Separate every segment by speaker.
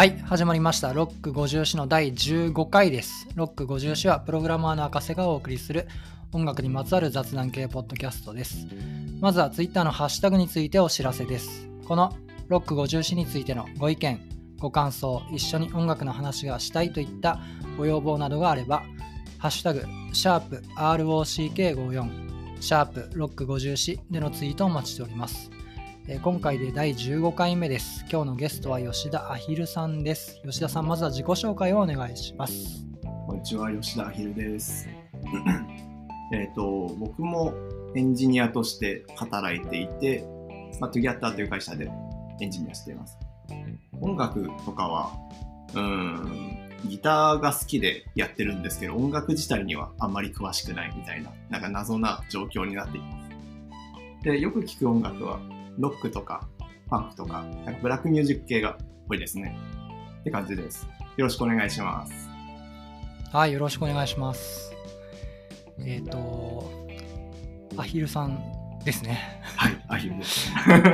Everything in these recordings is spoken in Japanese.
Speaker 1: はい、始まりました。ロック50詩の第15回です。ロック50詩はプログラマーの赤瀬がお送りする音楽にまつわる雑談系ポッドキャストです。まずは Twitter のハッシュタグについてお知らせです。このロック50詩についてのご意見、ご感想、一緒に音楽の話がしたいといったご要望などがあれば、ハッシュタグ、シャープ ROCK54、シャープロック50詩でのツイートをお待ちしております。えー今回で第15回目です。今日のゲストは吉田アヒルさんです。吉田さん、まずは自己紹介をお願いします。
Speaker 2: こんにちは、吉田アヒルです。えっと、僕もエンジニアとして働いていて、まあ、トゥギャッターという会社でエンジニアしています。音楽とかは、うん、ギターが好きでやってるんですけど、音楽自体にはあんまり詳しくないみたいな、なんか謎な状況になっています。で、よく聞く音楽は、ロックとか、ファンクとか、なんかブラックミュージック系が多いですね。って感じです。よろしくお願いします。
Speaker 1: はい、よろしくお願いします。えっ、と、アヒルさんですね。
Speaker 2: はい、アヒルです。
Speaker 1: えっ、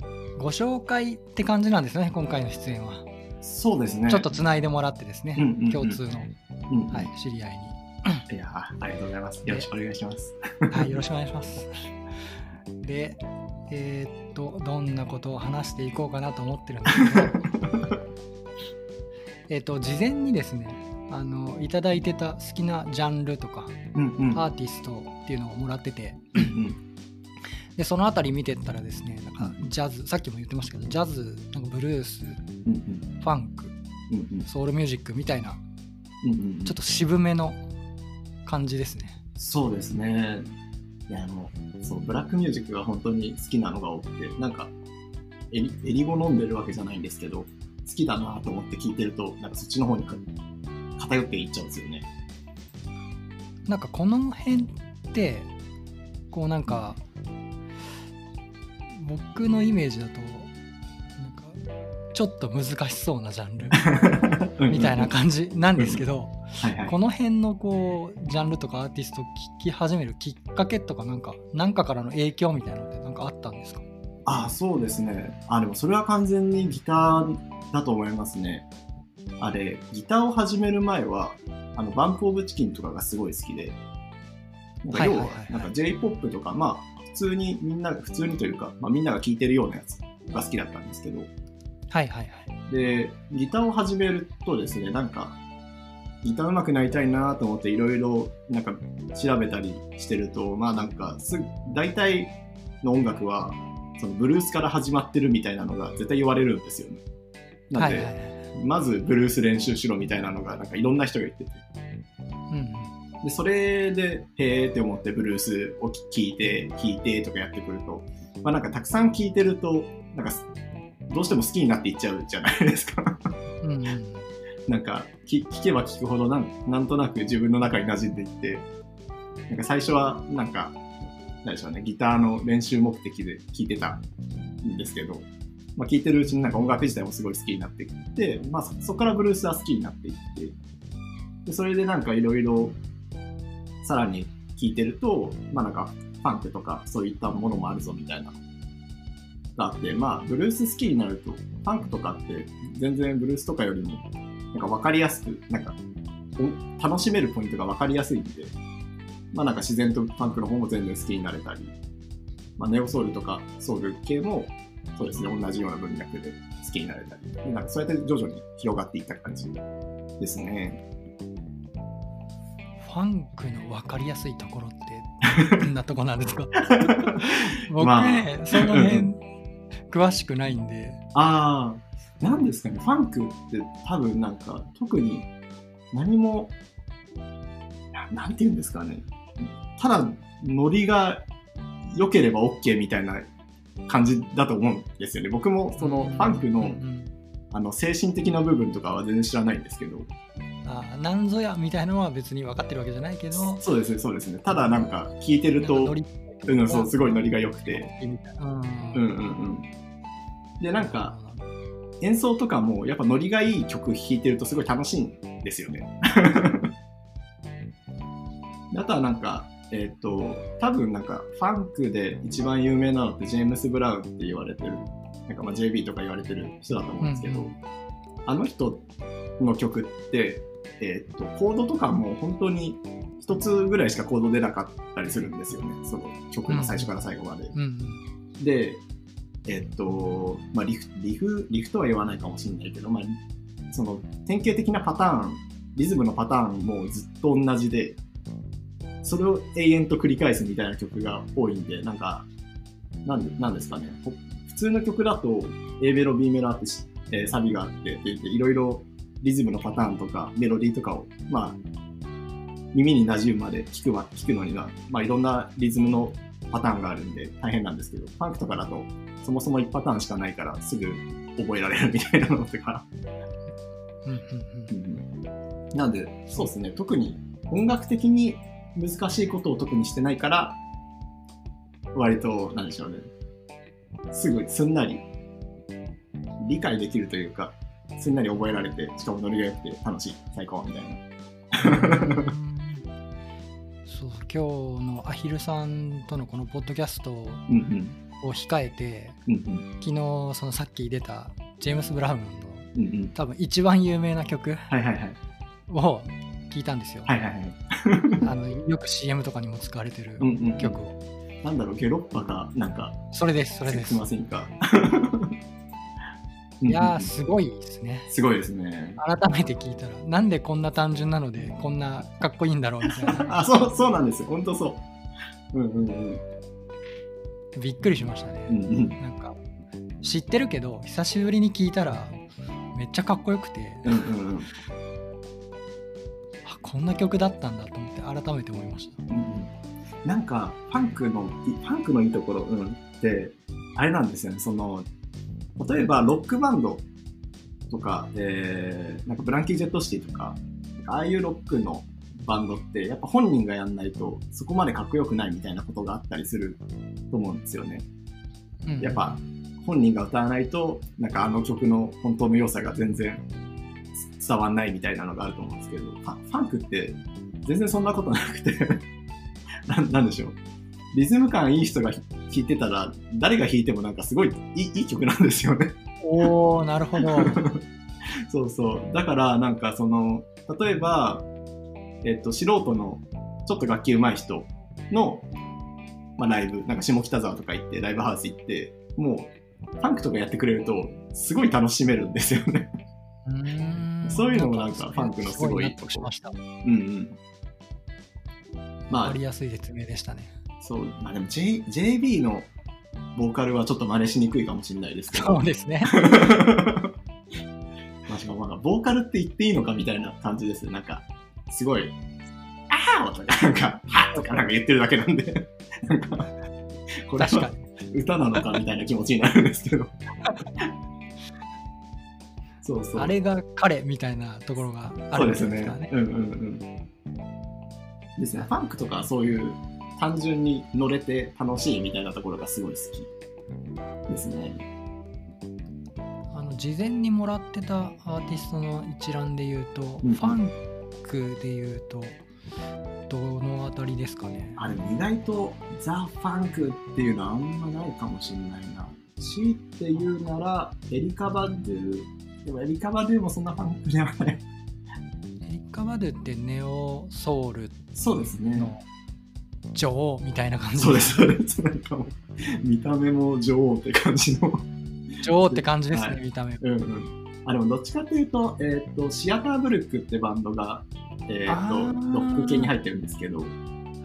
Speaker 1: と、ご紹介って感じなんですね、今回の出演は。
Speaker 2: そうですね。
Speaker 1: ちょっとつないでもらってですね、
Speaker 2: うんうんうん
Speaker 1: 共通の、
Speaker 2: うん、
Speaker 1: はい、知り合い
Speaker 2: いやありがとうございます。よろしくお願いします。
Speaker 1: に。はい、よろしくお願いします。で、えっ、と、どんなことを話していこうかなと思ってるんですけど、えっと、事前にですね、あの、いただいてた好きなジャンルとか、
Speaker 2: うんうん。
Speaker 1: アーティストっていうのをもらってて、
Speaker 2: うん
Speaker 1: で、そのあたり見てったらですね、なんかジャズ、さっきも言ってましたけど、ジャズ、なんかブルース、
Speaker 2: うんうん。
Speaker 1: ファンク、
Speaker 2: うんうん。
Speaker 1: ソウルミュージックみたいな、
Speaker 2: うんうん。
Speaker 1: ちょっと渋めの感じですね。
Speaker 2: そうですね。いや、あの、そう、ブラックミュージックが本当に好きなのが多くて、なんか、エリエリゴ飲んでるわけじゃないんですけど、好きだなと思って聞いてると、なんかそっちの方にか偏っていっちゃうんですよね。
Speaker 1: なんかこの辺って、こうなんか、僕のイメージだと、なんか、ちょっと難しそうなジャンル みたいな感じなんですけど。この辺のこうジャンルとかアーティストを聴き始めるきっかけとかなんか何かからの影響みたいなのってなんかあったんですか？
Speaker 2: あそうですね。あ、でもそれは完全にギターだと思いますね。あれ、ギターを始める前は、あの、バンプオブチキンとかがすごい好きで、なんか要はなんか J-POP とか、まあ、普通にみんな、普通にというか、まあみんなが聴いてるようなやつが好きだったんですけど、
Speaker 1: はいはいはい
Speaker 2: で、ギターを始めるとですね、なんか、ギター上手くなりたいなと思っていろいろなんか調べたりしてると、まあなんかす、大体の音楽は、そのブルースから始まってるみたいなのが絶対言われるんですよね。なんで、
Speaker 1: はいはいはい
Speaker 2: まずブルース練習しろみたいなのがなんかいろんな人が言ってて。
Speaker 1: うんうん
Speaker 2: で、それで、へーって思ってブルースを聴いて、弾いてとかやってくると、まあなんかたくさん聴いてると、なんかどうしても好きになっていっちゃうじゃないですか。
Speaker 1: うんうん
Speaker 2: なんか聞聞けば聞くほどなんなんとなく自分の中に馴染んでいってなんか最初はなんか何でしょうねギターの練習目的で聴いてたんですけど、まあ、聴いてるうちになんか音楽自体もすごい好きになってきて、まあ、そそこからブルースは好きになっていってでそれでなんかいろいろさらに聴いてるとまあなんかファンクとかそういったものもあるぞみたいながあってまあブルース好きになるとファンクとかって全然ブルースとかよりもなんか分かりやすく、なんか、お楽しめるポイントが分かりやすいんで、まあなんか自然とファンクの方も全然好きになれたり、まあネオソウルとかソウル系も、そうですね、同じような文脈で好きになれたり、でなんかそうやって徐々に広がっていった感じですね。
Speaker 1: ファンクの分かりやすいところって どんなとこなんですか？僕
Speaker 2: まあ
Speaker 1: ね、その辺詳しくないんで。
Speaker 2: ああ、なんですかね、ファンクって多分なんか特に何も、ななんて言うんですかね、ただノリが良ければ OK みたいな感じだと思うんですよね。僕もそのファンクの,、
Speaker 1: うんうん。
Speaker 2: あの精神的な部分とかは全然知らないんですけど、
Speaker 1: あなんぞやみたいなのは別に分かってるわけじゃないけど。
Speaker 2: そうですね、そうですね。ただなんか聞いてるとうん、そうすごいノリが良くて、
Speaker 1: うん
Speaker 2: うんうん。で、なんか、演奏とかもやっぱノリがいい曲弾いてるとすごい楽しいんですよね。であとはなんか、えっ、と、多分なんかファンクで一番有名なのってジェームス・ブラウンって言われてるなんかまあ JB とか言われてる人だと思うんですけど、
Speaker 1: うんうん
Speaker 2: あの人の曲って、えーっと、コードとかも本当に一つぐらいしかコード出なかったりするんですよね。その曲の最初から最後まで。
Speaker 1: うん
Speaker 2: で、えっと、まあ、リフ、リフ、リフとは言わないかもしれないけど、まあ、その典型的なパターン、リズムのパターンもずっと同じで、それを永遠と繰り返すみたいな曲が多いんで、なんか、なんで、なんですかね。普通の曲だと A メロ、B メロあって、えーサビがあってって、いろいろリズムのパターンとかメロディーとかを、まあ、耳に馴染むまで聞くわ、聞くのには、まあ、いろんなリズムのパターンがあるんで大変なんですけど、ファンクとかだとそもそも1パターンしかないからすぐ覚えられるみたいなのとか。なんで、そうですね、特に音楽的に難しいことを特にしてないから、割と、なんでしょうね、すぐすんなり理解できるというか、すんなり覚えられて、しかもノリが良くて楽しい、最高みたいな。
Speaker 1: うんそう今日のアヒルさんとのこのポッドキャストを
Speaker 2: うん
Speaker 1: 控えて
Speaker 2: うん。うんうん。
Speaker 1: 昨日そのさっき出たジェームス・ブラウンの
Speaker 2: うんうん。
Speaker 1: 多分一番有名な曲。を聞いたんですよ。あのよく CM とかにも使われてる
Speaker 2: うんうんうん。
Speaker 1: 曲を、
Speaker 2: なんだろう、ゲロッパか、なんか、
Speaker 1: それですそれです
Speaker 2: すいませんか。
Speaker 1: いやすごいですね
Speaker 2: すごいですね。
Speaker 1: 改めて聞いたらなんでこんな単純なのでこんなかっこいいんだろうみたいな
Speaker 2: あ、そう、そうなんですよ。本当そう。うんうんうん。
Speaker 1: びっくりしましたね、
Speaker 2: うんうん。
Speaker 1: なんか知ってるけど久しぶりに聞いたらめっちゃかっこよくて
Speaker 2: うんうんうん。
Speaker 1: あこんな曲だったんだと思って改めて思いました
Speaker 2: うんなんかファンクのいファンクのいいところ、うん、ってあれなんですよねその例えばロックバンドとか、えーなんかブランキー・ジェット・シティとかああいうロックのバンドってやっぱ本人がやんないとそこまでかっこよくないみたいなことがあったりすると思うんですよね。
Speaker 1: うん
Speaker 2: やっぱ本人が歌わないとなんかあの曲の本当の良さが全然伝わんないみたいなのがあると思うんですけどファファンクって全然そんなことなくて ななんでしょうリズム感いい人が弾いてたら誰が弾いてもなんかすごいいいいい曲なんですよね。
Speaker 1: おーなるほど。
Speaker 2: そうそう。だからなんかその例えば、えっと、素人のちょっと楽器上手い人の、まあ、ライブなんか下北沢とか行ってライブハウス行ってもうファンクとかやってくれるとすごい楽しめるんですよね。そういうのもなんかファンクのすごい。
Speaker 1: 納得しました。
Speaker 2: うんうん。まあ
Speaker 1: わかりやすい説明でしたね
Speaker 2: そうまあでも、J、JB のボーカルはちょっと真似しにくいかもしれないですけど
Speaker 1: そうですね
Speaker 2: まあ、しかもなんか、ボーカルって言っていいのかみたいな感じですね。なんか、すごい、あーとか、なんか、はとかなんか言ってるだけなんで、なんか、これは歌なのかみたいな気持ちになるんですけど。そうそう。
Speaker 1: あれが彼みたいなところがあるん
Speaker 2: そうですね
Speaker 1: ですからね。
Speaker 2: うんうんうん。ですね。ファンクとかそういう単純に乗れて楽しいみたいなところがすごい好きですね。
Speaker 1: あの事前にもらってたアーティストの一覧で言うと、
Speaker 2: うん
Speaker 1: ファンクで言うとどのあたりですかね？
Speaker 2: あれ意外とザ・ファンクっていうのはあんまないかもしれないな。強いて言うなら、エリカ・バドゥ。でもエリカ・バドゥもそんなファンクではない。
Speaker 1: エリカ・バドゥってネオソウル
Speaker 2: そうですね。
Speaker 1: の女王みたいな感じ
Speaker 2: そうです、そうです。なんかもう、見た目も女王って感じの。
Speaker 1: 女王って感じですね、
Speaker 2: はい
Speaker 1: 見た目
Speaker 2: うんうん。あ、でもどっちかというと、えっ、と、シアターブルックってバンドが、えっ、と、
Speaker 1: あー
Speaker 2: ロック系に入ってるんですけど、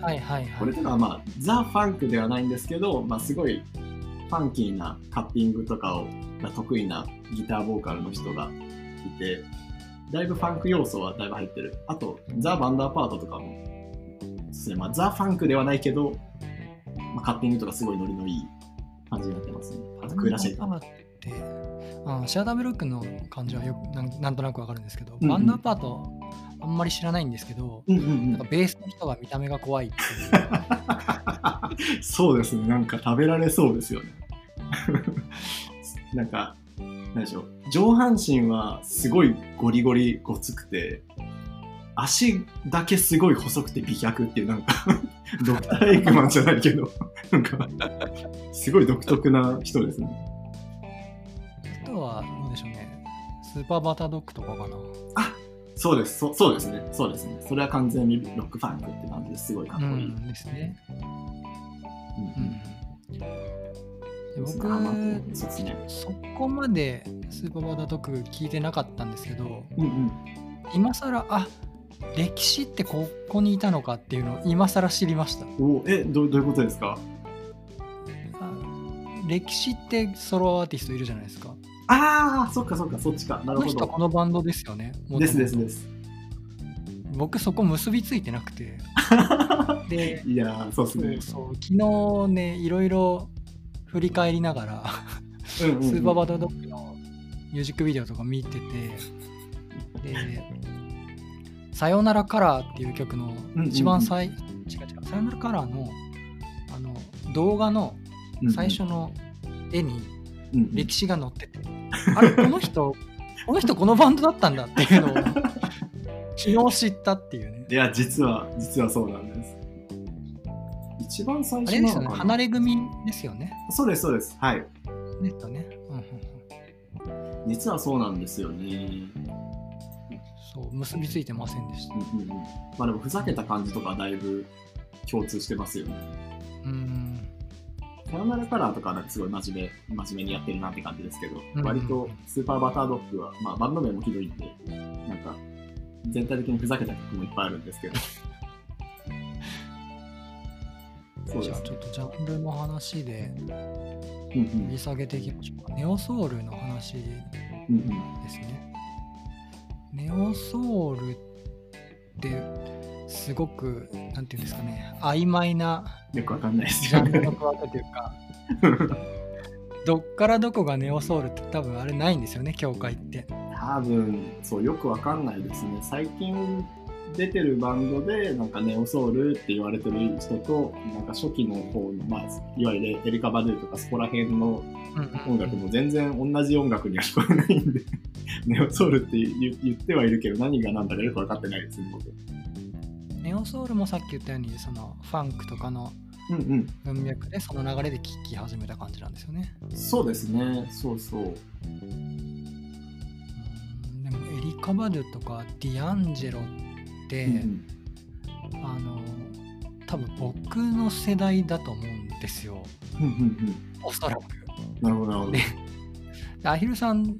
Speaker 1: はいはいはい
Speaker 2: これとかはまあ、ザ・ファンクではないんですけど、まあ、すごいファンキーなカッティングとかをが得意なギターボーカルの人がいて、だいぶファンク要素はだいぶ入ってる。あと、ザ・バンダーパートとかも、ですね、まあ、ザ・ファンクではないけど、まあ、カッティングとかすごいノリのいい感じになってますね。あと、クーラシェイカー。
Speaker 1: あシアターブルックの感じはよくなんなんとなくわかるんですけど、
Speaker 2: うんうん
Speaker 1: バンダーパートあんまり知らないんですけど、
Speaker 2: うんうんうん
Speaker 1: なんかベースの人が見た目が怖いっていう
Speaker 2: そうですね、なんか食べられそうですよね。なんか、なんでしょう、上半身はすごいゴリゴリごつくて、足だけすごい細くて美脚っていう、なんか、ドクター・エイクマンじゃないけど、なんか、すごい独特な人ですね。
Speaker 1: スーパーバタードッグとかかな。
Speaker 2: そうですそ、そうですね。そうですね。それは完全にロックファンクって感じですごいかっこいい。
Speaker 1: うんですね。
Speaker 2: うん
Speaker 1: うんで僕、
Speaker 2: そうですね。
Speaker 1: そこまでスーパーバタードッグ聞いてなかったんですけど、
Speaker 2: うんうん。
Speaker 1: 今更あ歴史ってここにいたのかっていうのを今更知りました。
Speaker 2: おえどう、どういうことですか？
Speaker 1: あ歴史ってソロアーティストいるじゃないですか。
Speaker 2: ああ、そっかそっか、そっちか。なるほ
Speaker 1: この人はこ
Speaker 2: ど。
Speaker 1: のバンドですよね。
Speaker 2: ですですです。
Speaker 1: 僕そこ結びついてなくて。で、
Speaker 2: いやー、そうですね
Speaker 1: そう。昨日ね、いろいろ振り返りながら、
Speaker 2: うん
Speaker 1: スーパーバタードッグのミュージックビデオとか見てて、で、さよならカラーっていう曲の
Speaker 2: うんうん
Speaker 1: 一番最、違う違う、さよならカラーのあの動画の最初の絵に
Speaker 2: うんうん
Speaker 1: 歴史が載ってて、あれ、この人、この人このバンドだったんだっていうのを昨日知ったっていうね。
Speaker 2: いや、実は、実はそうなんです。一番最
Speaker 1: あれですよね、
Speaker 2: 初なのかな
Speaker 1: 離れ組ですよね。
Speaker 2: そうです、そうです。はい。
Speaker 1: ですよね。うんうんうん
Speaker 2: 実はそうなんですよね。
Speaker 1: そう、結びついてませんでした。
Speaker 2: うんうんうん。まあでも、ふざけた感じとかだいぶ共通してますよね。
Speaker 1: うん。
Speaker 2: さよならカラーとかなんかすごい真面目、真面目にやってるなって感じですけど、
Speaker 1: うん
Speaker 2: 割とスーパーバタードッグは、まあバンド名もひどいんで、なんか、全体的にふざけた曲もいっぱいあるんですけど。そう
Speaker 1: じゃあちょっとジャンルの話で
Speaker 2: うん
Speaker 1: 掘り下げていきましょうか。ネオソウルの話で
Speaker 2: うんうん
Speaker 1: すね。ネオソウルってすごく、なんていうんですかね、曖昧な
Speaker 2: よくわかんないですよね。
Speaker 1: どっからどこがネオソウルって多分あれないんですよね、教会って。
Speaker 2: 多分、そう、よくわかんないですね。最近出てるバンドで、なんかネオソウルって言われてる人と、なんか初期の方の、まあ、いわゆるエリカ・バドゥとかそこら辺の音楽も全然同じ音楽には聞こえないんで、ネオソウルって言言ってはいるけど、何が何だかよく分かってないですね、僕。
Speaker 1: ネオソウルもさっき言ったように、そのファンクとかの
Speaker 2: うんうん。
Speaker 1: 文脈でその流れで聴き始めた感じなんですよね。
Speaker 2: そうですね、そうそう。
Speaker 1: うんでもエリカ・バドゥとかディアンジェロって、
Speaker 2: うん
Speaker 1: あの多分僕の世代だと思うんですよ。
Speaker 2: うんうんうん。
Speaker 1: おそらく。
Speaker 2: なるほど、なるほど。
Speaker 1: ね。アヒルさん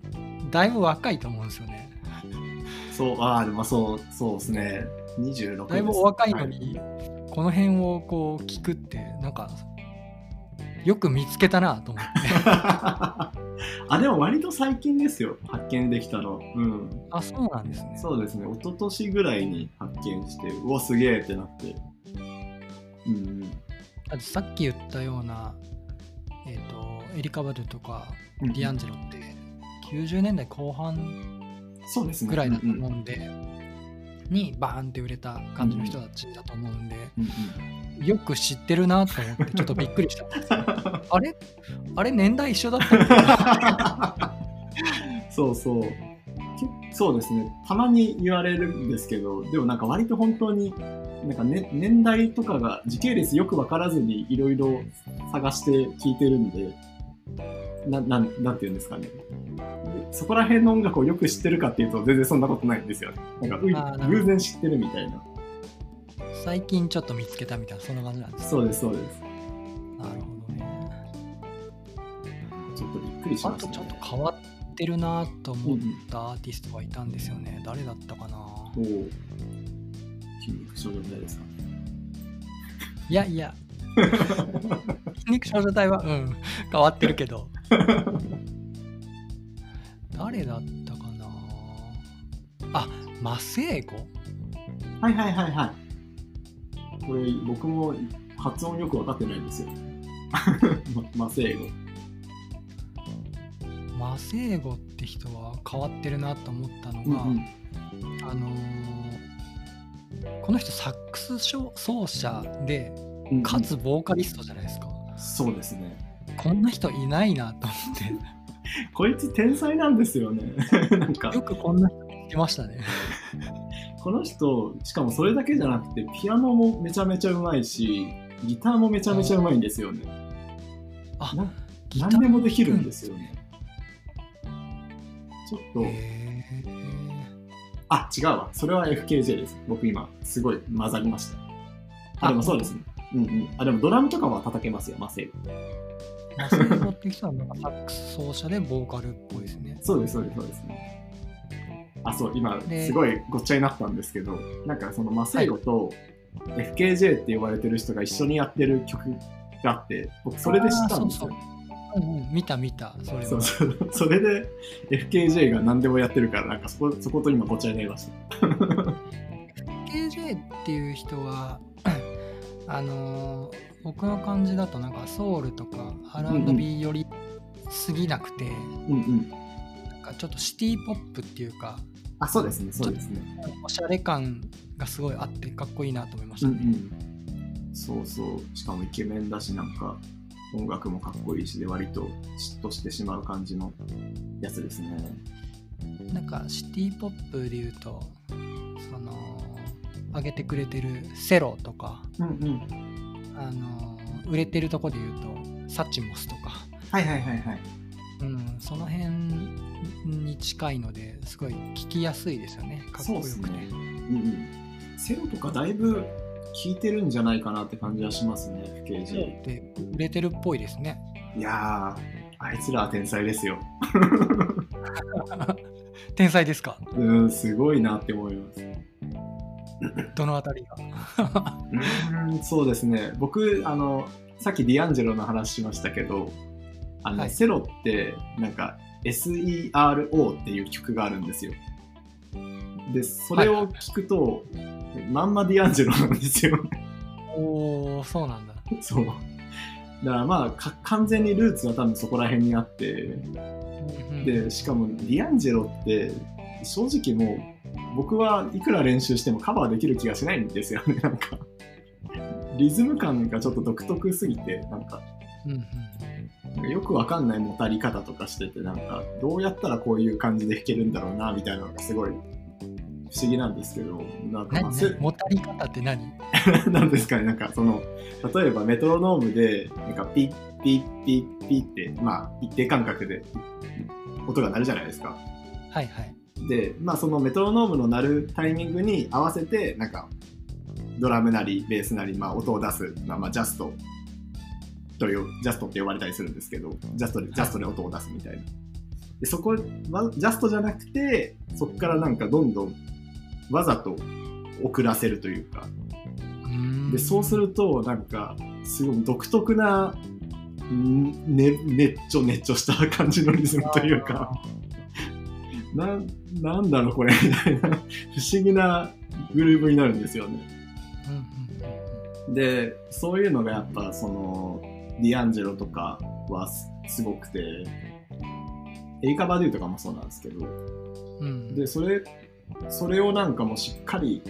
Speaker 1: だいぶ若いと思うんですよね。
Speaker 2: そう、ああ、でもそう、そうですね。26です。
Speaker 1: だいぶお若いの
Speaker 2: は
Speaker 1: に、この辺をこう聞くってなんかよく見つけたなと思って。
Speaker 2: あ、でも割と最近ですよ、発見できたの。うん。
Speaker 1: あそうなんですね。
Speaker 2: そうですね、一昨年ぐらいに発見して、うわ、すげえってなって。うん
Speaker 1: さっき言ったような、えー、とエリカ・バドゥとか
Speaker 2: うん
Speaker 1: ディアンジェロって90年代後半。ぐらいだと
Speaker 2: うんうん
Speaker 1: 思うん。で、にバーンって売れた感じの人たちだと思うんで、
Speaker 2: うん
Speaker 1: よく知ってるなと思ってちょっとびっくりした あれ？あれ年代一緒だった？
Speaker 2: そうそう。けそうですね。たまに言われるんですけど、でもなんか割と本当に、なんか、ね、年代とかが時系列よく分からずにいろいろ探して聞いてるんで、ななんなんて言うんですかね。でそこら辺の音楽をよく知ってるかっていうと全然そんなことないんですよね。なんか偶然知ってるみたいな。
Speaker 1: 最近ちょっと見つけたみたいなそんな感じなんです
Speaker 2: そうです、そうです。
Speaker 1: なるほどね
Speaker 2: ちょっとびっくりし
Speaker 1: あ
Speaker 2: ました、ね。
Speaker 1: とちょっと変わってるなと思ったアーティストがいたんですよね誰だったかな
Speaker 2: おお。筋肉症状態ですか。
Speaker 1: いやいや筋肉少女隊はうん変わってるけど誰だったかなあマセーゴ？
Speaker 2: はいはいはいはい。これ僕も発音よく分かってないんですよ。ま、マセーゴ。
Speaker 1: マセーゴって人は変わってるなと思ったのが、
Speaker 2: うんうん
Speaker 1: あのーこの人サックス奏奏者で
Speaker 2: うんうん
Speaker 1: かつボーカリストじゃないですか、
Speaker 2: そうですね。
Speaker 1: こんな人いないなと思っ
Speaker 2: こいつ天才なんですよね。なんか
Speaker 1: てよくこんな人見つけましたね
Speaker 2: この人しかもそれだけじゃなくてピアノもめちゃめちゃうまいしギターもめちゃめちゃうまいんですよね。
Speaker 1: あ
Speaker 2: な何でもできるんですよね。ちょっと
Speaker 1: へ
Speaker 2: あ、違うわ。それは FKJ です。僕今、すごい混ざりました。あ、でもそうですね。うんうん。あ、でもドラムとかは叩けますよ、マセイゴ。
Speaker 1: マセイゴって人はなんかサックス奏者でボーカルっぽいですね。
Speaker 2: そうです、そうです、そうですね。あ、そう、今、
Speaker 1: です
Speaker 2: ごいごっちゃになったんですけど、なんかそのマセイゴと FKJ って呼ばれてる人が一緒にやってる曲があって、僕それで知ったんですよ。
Speaker 1: うんうん、見た見た、それは。
Speaker 2: そうそう。それで FKJ が何でもやってるから、なんかそこそこと今ごっちゃになりました。
Speaker 1: KJ っていう人は あのー僕の感じだとなんかソウルとか R&B よりすぎなくて、
Speaker 2: うんうん。
Speaker 1: なんかちょっとシティポップっていうか
Speaker 2: あ、そうですね、そうですね。
Speaker 1: おしゃれ感がすごいあってかっこいいなと思いまし
Speaker 2: うんう
Speaker 1: たね。
Speaker 2: ん。そうそう。しかもイケメンだし、なんか音楽もかっこいいしで、割と嫉妬してしまう感じのやつですね。
Speaker 1: なんかシティポップで言うとその上げてくれてるセロとか、
Speaker 2: うんうん。
Speaker 1: あのー売れてるとこで言うとサチモスとか、
Speaker 2: はいはいはいはい。
Speaker 1: うん、その辺に近いのですごい聞きやすいですよねかっこ
Speaker 2: そう
Speaker 1: よくて。
Speaker 2: ですね。うんうん。セロとかだいぶ効いてるんじゃないかなって感じはしますね、FKJ。
Speaker 1: で売れてるっぽいですね。
Speaker 2: いやー、あいつらは天才ですよ。
Speaker 1: 天才ですか？
Speaker 2: うん、すごいなって思います。
Speaker 1: どのあたりが？
Speaker 2: うん、そうですね。僕、あの、さっきディアンジェロの話しましたけど、あの、
Speaker 1: はい
Speaker 2: セロって、なんか、SERO っていう曲があるんですよ。で、それを聞くと、まんまディアンジェロなんですよ。
Speaker 1: おおそうなんだ。
Speaker 2: そう。だからまあか、完全にルーツは多分そこら辺にあって、
Speaker 1: うん
Speaker 2: で、しかもディアンジェロって、正直もう、僕はいくら練習してもカバーできる気がしないんですよね、なんか。リズム感がちょっと独特すぎて、なんか、
Speaker 1: うんうん
Speaker 2: よくわかんない持たり方とかしてて、なんか、どうやったらこういう感じで弾けるんだろうな、みたいなのがすごい不思議なんですけど、なんか、ま
Speaker 1: もたり方って何？
Speaker 2: なんですかね、なんかその、例えばメトロノームで、なんかピッピッピッピッって、まあ一定間隔で音が鳴るじゃないですか。
Speaker 1: はいはい。
Speaker 2: で、まあそのメトロノームの鳴るタイミングに合わせて、なんか、ドラムなりベースなり、まあ音を出す、まあ、まあジャストという、ジャストって呼ばれたりするんですけど、ジャストで、ジャストで音を出すみたいな。で、そこ、わジャストじゃなくて、そこからなんかどんどんわざと遅らせるというか、でそうするとなんかすごい独特な、んね、ねっちょねっちょした感じのリズムというか。ななんだろうこれみたいな。不思議なグルーブになるんですよね。でそういうのがやっぱそのディアンジェロとかはすすごくてエリカ・バドゥとかもそうなんですけど
Speaker 1: うん。うん
Speaker 2: でそれそれをなんかもうしっかり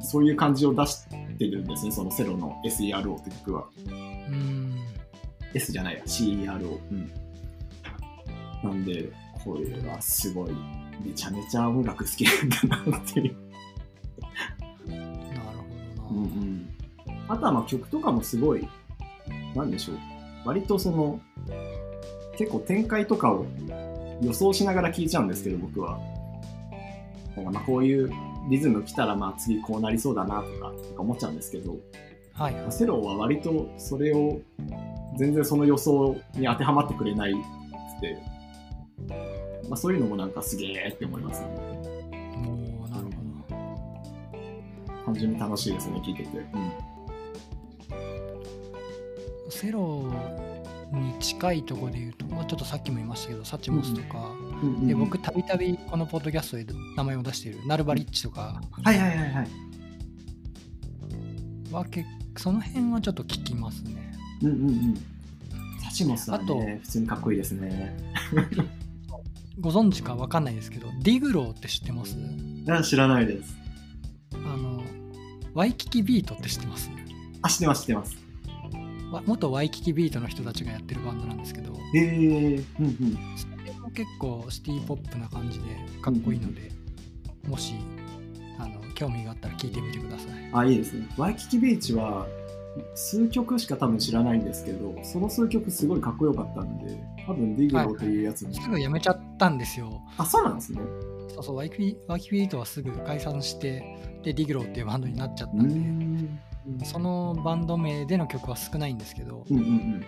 Speaker 2: そういう感じを出してるんですねそのセロの SERO って曲は。
Speaker 1: うん。
Speaker 2: S じゃないや CERO、うん、なんでこれはすごいめちゃめちゃ音楽好きなんだなっていう、
Speaker 1: なるほどな。
Speaker 2: うんうん、あとはまあ曲とかもすごいなんでしょう割とその結構展開とかを予想しながら聴いちゃうんですけど僕はなんかまあこういうリズム来たらまあ次こうなりそうだなとか思っちゃうんですけど
Speaker 1: はいはい。
Speaker 2: セロは割とそれを全然その予想に当てはまってくれないくて、まあ、そういうのもなんかすげえって思いますね。
Speaker 1: おーなるほど。
Speaker 2: 単純に楽しいですね、聞いてて。
Speaker 1: セロに近いところで言うと、まあ、ちょっとさっきも言いましたけど、サチモスとか、
Speaker 2: うんうんうん
Speaker 1: で僕、たびたびこのポッドキャストで名前を出しているナルバリッチとか
Speaker 2: はいはいはいはい。
Speaker 1: は結その辺はちょっと聞きますね。
Speaker 2: うんうんうん。サチモスは
Speaker 1: あと
Speaker 2: ね、普通にかっこいいですね。
Speaker 1: ご存知かわかんないですけど、ディグローって知ってます？
Speaker 2: いや知らないです。
Speaker 1: あの、ワイキキビートって知ってます？
Speaker 2: あ、知ってます、知ってます。
Speaker 1: わ元ワイキキビートの人たちがやってるバンドなんですけど、
Speaker 2: へえうんうん。
Speaker 1: それも結構シティポップな感じでかっこいいので、もしあの興味があったら聞いてみてください。
Speaker 2: あ、いいですね。ワイキキビーチは、数曲しか多分知らないんですけど、その数曲すごいかっこよかったんで、多分ディグローというやつも。
Speaker 1: すぐやめちゃったんですよ。
Speaker 2: あ、そうなんですね。
Speaker 1: そうそうワイキワイキキビートはすぐ解散してでデイグローっていうバンドになっちゃった
Speaker 2: うん
Speaker 1: で、
Speaker 2: ん
Speaker 1: そのバンド名での曲は少ないんですけど、
Speaker 2: うんうんうん。
Speaker 1: で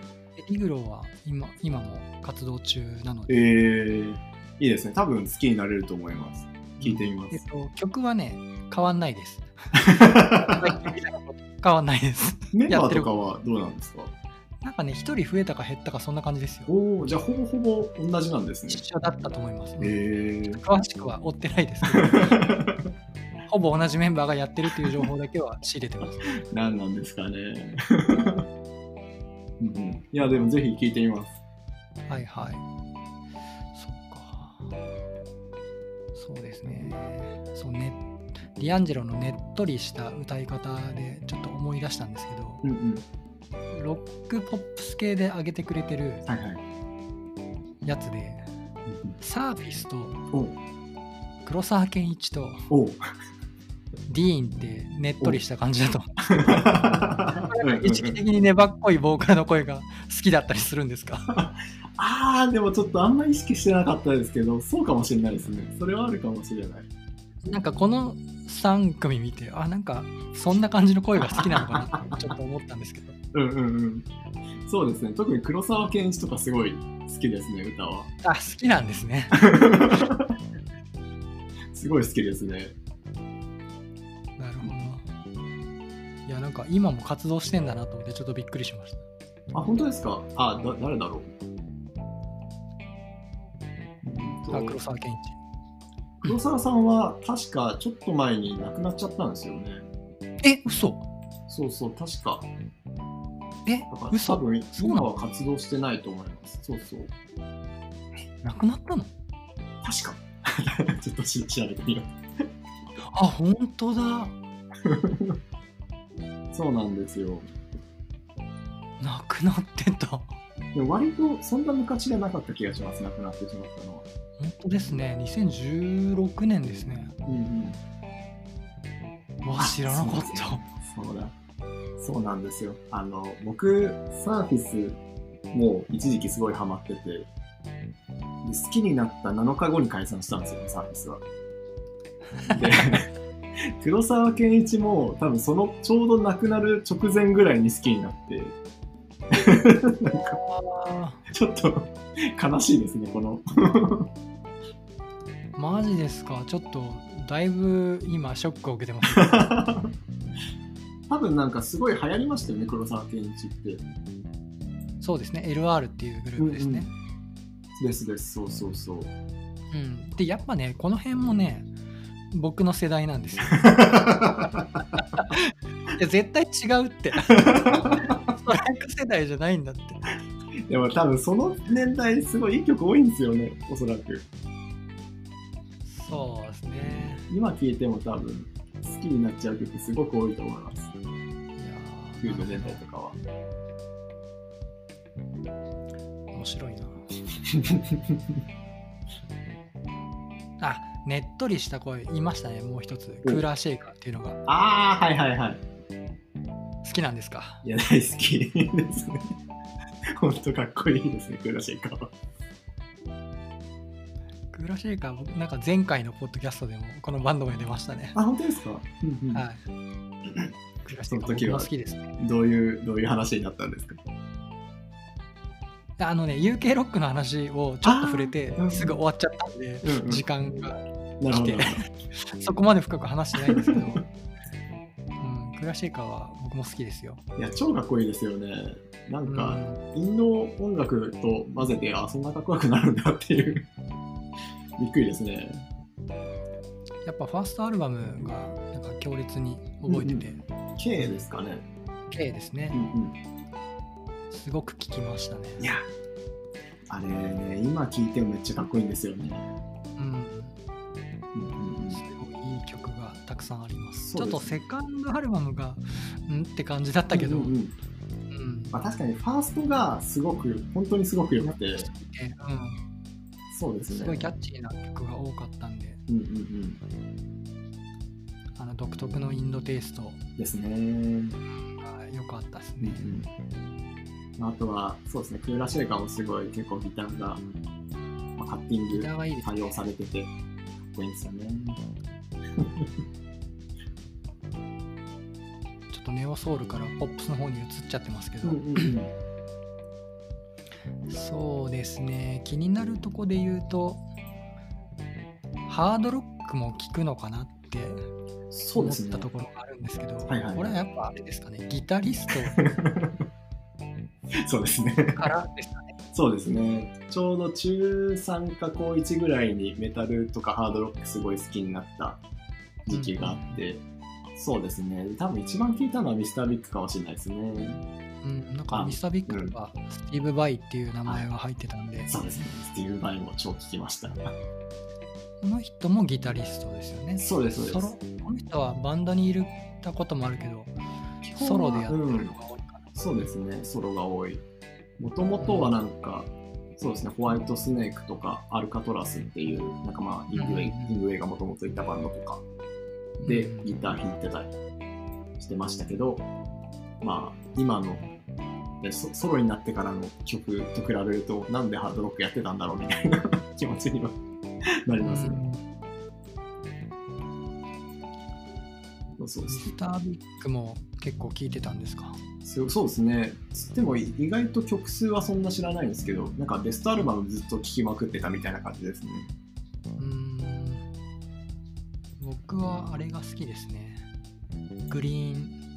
Speaker 1: デイグローは今今も活動中なの
Speaker 2: え
Speaker 1: で、
Speaker 2: ー、いいですね。多分好きになれると思います。聞いてみます。
Speaker 1: えっと、曲はね変わんないです 変わんないです
Speaker 2: メンバーとかはどうなんですか？
Speaker 1: なんかね一人増えたか減ったかそんな感じですよ
Speaker 2: おお、じゃあほぼほぼ同じなんですね。
Speaker 1: 一緒だったと思います、
Speaker 2: えー。
Speaker 1: 詳しくは追ってないですけど ほぼ同じメンバーがやってるっていう情報だけは仕入れてます
Speaker 2: 何なんですかね。いや、でもぜひ聞いてみます。
Speaker 1: はいはい。そっか。そうですね。そうね。ディアンジェロのねっとりした歌い方でちょっと思い出したんですけど、
Speaker 2: うんうん。
Speaker 1: ロックポップス系で上げてくれてる
Speaker 2: はいはい。
Speaker 1: やつで、サーフィスと黒沢健一とディーンってねっとりした感じだと思
Speaker 2: う んうん
Speaker 1: う。意識的に粘っこいボーカルの声が好きだったりするんですか？
Speaker 2: ああ、でもちょっとあんまり意識してなかったですけど、そうかもしれないですね。それはあるかもしれない。
Speaker 1: なんかこの3組見て、あ、なんかそんな感じの声が好きなのかなってちょっと思ったんですけど。
Speaker 2: うんうんうん。そうですね。特に黒沢健一とかすごい好きですね、歌は。
Speaker 1: あ、好きなんですね。
Speaker 2: すごい好きですね。
Speaker 1: や、なんか今も活動してんだなと思ってちょっとびっくりしました。
Speaker 2: あ、本当ですか？あ、だ誰だろう？
Speaker 1: あ、黒沢健一。
Speaker 2: 黒沢さんは確かちょっと前に亡くなっちゃったんですよね。
Speaker 1: え、嘘
Speaker 2: そうそう、確か。
Speaker 1: え嘘
Speaker 2: 多分今は活動してないと思います。そうそう。
Speaker 1: 亡くなったの？
Speaker 2: 確か。ちょっとし調べてみよ
Speaker 1: あ、本当だ。
Speaker 2: う。そうなんですよ。
Speaker 1: 亡くなってた。
Speaker 2: でも割とそんな昔じゃなかった気がします、亡くなってしまったのは。
Speaker 1: 本当ですね。2016年ですね。
Speaker 2: うんうん。
Speaker 1: わ、知らなかった。
Speaker 2: そうだ。そうなんですよ。あの、僕、サーフィスも一時期すごいハマってて、で好きになった7日後に解散したんですよね、サーフィスは。で、黒沢健一も多分そのちょうど亡くなる直前ぐらいに好きになって、なんか
Speaker 1: あ
Speaker 2: ちょっと悲しいですね、この。
Speaker 1: ー マジですか？ちょっと、だいぶ今、ショックを受けてます。
Speaker 2: 多分なんかすごい流行りましたよね、黒沢健一って。
Speaker 1: そうですね。LR っていうグループですね。
Speaker 2: ですです、そうそうそう。
Speaker 1: うん、でやっぱねこの辺もね僕の世代なんですよ いや絶対違うってストライク世代じゃないんだって
Speaker 2: でも多分その年代すごいいい曲多いんですよね、おそらく。
Speaker 1: そうですね
Speaker 2: 今聴いても多分好きになっちゃう曲すごく多いと思います。
Speaker 1: いや
Speaker 2: 90年代とかは。
Speaker 1: ー面白いな あねっとりした声言いましたねもう一つ。クーラーシェイカーっていうのが。
Speaker 2: ああ、はいはいはい。
Speaker 1: 好きなんですか？
Speaker 2: いや、大好き。ですね。ほんとかっこいいですね、クーラーシェイカーは。
Speaker 1: クーラーシェイカー僕なんか前回のポッドキャストでもこのバンド名出ましたね。
Speaker 2: あ、本当ですか、うんうん。
Speaker 1: はい。クーラーシェイカー僕も好きですね。
Speaker 2: どういう、どういう話になったんですか？
Speaker 1: あのね UK ロックの話をちょっと触れてすぐ終わっちゃったんで、
Speaker 2: うんうん。
Speaker 1: 時間が。来てそこまで深く話してないんですけど、うん、クラシーカーは僕も好きですよ。
Speaker 2: いや、超かっこいいですよね。なん
Speaker 1: うん
Speaker 2: か、インド音楽と混ぜて、あ、そんなかっこよくなるんだっていう。びっくりですね。
Speaker 1: やっぱファーストアルバムがなんか強烈に覚えてて、
Speaker 2: K ですかね。
Speaker 1: K ですね、
Speaker 2: うんうん。
Speaker 1: すごく聴きましたね。
Speaker 2: いや、あれね、今聴いてもめっちゃかっこいいんですよね。
Speaker 1: うん、
Speaker 2: うんうん
Speaker 1: さんあります。ちょっとセカンドアルバムがんって感じだったけど、うんん
Speaker 2: ううんうんまあ、確かにファーストがすごく、本当にすごく良くて、
Speaker 1: ねうん、
Speaker 2: そうですね。
Speaker 1: すごいキャッチーな曲が多かったんで、
Speaker 2: うんうんうん。
Speaker 1: あの独特のインドテイスト
Speaker 2: ですね。
Speaker 1: が良かったですね。
Speaker 2: うんああとは、そうですね、クーラーシェイカーもすごい結構ギターが、まあ、カッティング対応されてて、こいいんですよね。
Speaker 1: ネオソウルからポップスの方に移っちゃってますけど、そうですね。気になるとこで言うとハードロックも効くのかなって思ったところがあるんですけど
Speaker 2: はいはい
Speaker 1: これはやっぱあれですかねギタリスト
Speaker 2: そうですね。
Speaker 1: からですかね。
Speaker 2: そうですね。ちょうど中3か高1ぐらいにメタルとかハードロックすごい好きになった時期があって、そうですね。多分一番聞いたのはミスタービッグかもしれないですね。
Speaker 1: うん、なんか
Speaker 2: あ
Speaker 1: ミスタービッグとかスティーブ・バイっていう名前が入ってたんで、
Speaker 2: そうですね。スティーブ・バイも超聞きました。
Speaker 1: この人もギタリストですよね。
Speaker 2: そうです、そう
Speaker 1: ソ
Speaker 2: です
Speaker 1: ロ。この人はバンドにいるたこともあるけど、ソロでやってるのが多いかな。
Speaker 2: そうですね、ソロが多い。もともとはなんか、そうですね、ホワイトスネークとかアルカトラスっていう、なんかまあ、イングウェイ、
Speaker 1: うん
Speaker 2: イングウェイがもともといたバンドとかで
Speaker 1: うん
Speaker 2: ギター弾いてたりしてましたけど、まあ、今のでソソロになってからの曲と比べると、なんでハードロックやってたんだろうみたいな 気持ちにはなりますね。そうです
Speaker 1: ミスタービッグも結構聞いてたんですか？
Speaker 2: そうそうですね。つっても意外と曲数はそんな知らないんですけど、なんかベストアルバムずっと聴きまくってたみたいな感じですね。
Speaker 1: うーん僕はあれが好きですね。グリーン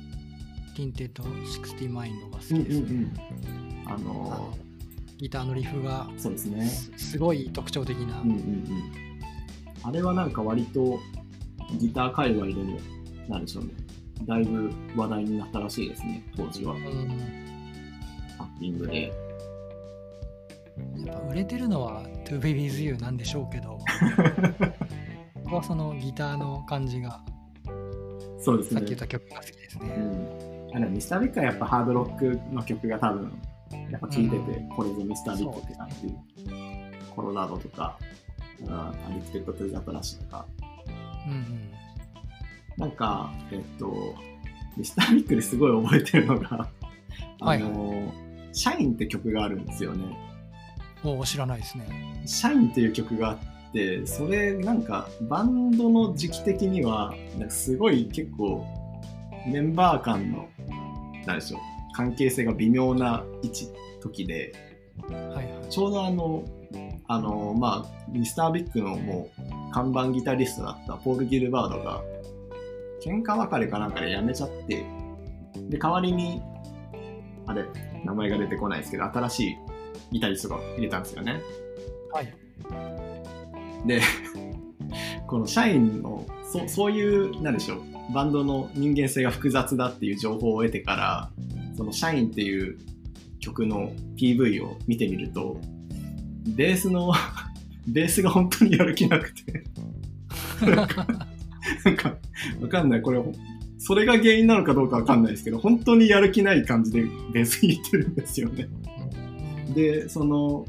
Speaker 1: ティンテッド60マインドが好きですね。
Speaker 2: あ
Speaker 1: あ
Speaker 2: の
Speaker 1: のギターのリフが
Speaker 2: ーそうですね。
Speaker 1: すすごい特徴的な。
Speaker 2: うんうんうん。あれはなんか割とギター界隈でも、なんでしょうね。だいぶ話題になったらしいですね、当時は。
Speaker 1: う
Speaker 2: ッピングで。
Speaker 1: やっぱ売れてるのは To Be With You なんでしょうけど 僕はそのギターの感じが
Speaker 2: そうですね
Speaker 1: さっき言っ。た曲が好きです
Speaker 2: う
Speaker 1: ね。
Speaker 2: ん。あのミスタービッグはやっぱハードロックの曲が多分、やっぱ聴いてて、
Speaker 1: うん
Speaker 2: これぞミスタービッグって感じ。コロラドとか、うんアディクテッド・トゥ・ザット・ラッシュとか。
Speaker 1: うんうん
Speaker 2: なんか、えっと、ミスタービッグですごい覚えてるのが、あの、シャインって曲があるんですよね。
Speaker 1: おお知らないですね。
Speaker 2: シャインっていう曲があって、それなんかバンドの時期的には、なんかすごい結構メンバー間の、なんでしょう、関係性が微妙な位置、時で、
Speaker 1: はいはい。
Speaker 2: ちょうどあの、あの、まあ、ミスタービッグのもう看板ギタリストだったポール・ギルバードが、喧嘩別れかなんかで辞めちゃって、で、代わりに、あれ、名前が出てこないですけど、新しいギタリストが入れたんですよね。
Speaker 1: はい。
Speaker 2: で、この社員の、そそういう、なんでしょう、バンドの人間性が複雑だっていう情報を得てから、その社員っていう曲の PV を見てみると、ベースの、ベースが本当にやる気なくて、なんか、わかんない。これ、それが原因なのかどうかわかんないですけど、本当にやる気ない感じでベース弾いてるんですよね。で、その、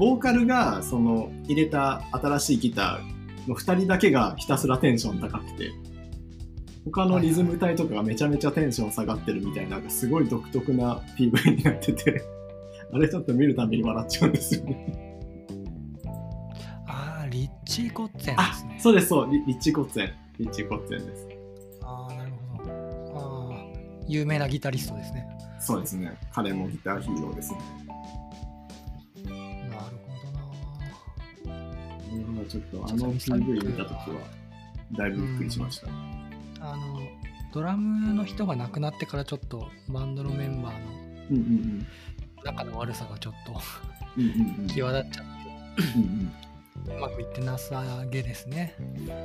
Speaker 2: ボーカルが、その、入れた新しいギターの2人だけがひたすらテンション高くて、他のリズム隊とかがめちゃめちゃテンション下がってるみたいな、なんかすごい独特な PV になってて、あれちょっと見るたびに笑っちゃうんですよね。
Speaker 1: ああ、リッチー・コッツェン
Speaker 2: あ
Speaker 1: ですね。、
Speaker 2: そうです、そう、リリッチコッツェン。リッチコッツェンです。
Speaker 1: ああ、なるほど。ああ、有名なギタリストですね。
Speaker 2: そうですね。彼もギターヒーローですね。今ちょっとあの PV 見たは、だいぶびっくりしました。
Speaker 1: あの、ドラムの人が亡くなってからちょっとバンドのメンバーの仲の悪さがちょっと。際立っちゃっ
Speaker 2: うんうん
Speaker 1: て、うまくいってなさげですね。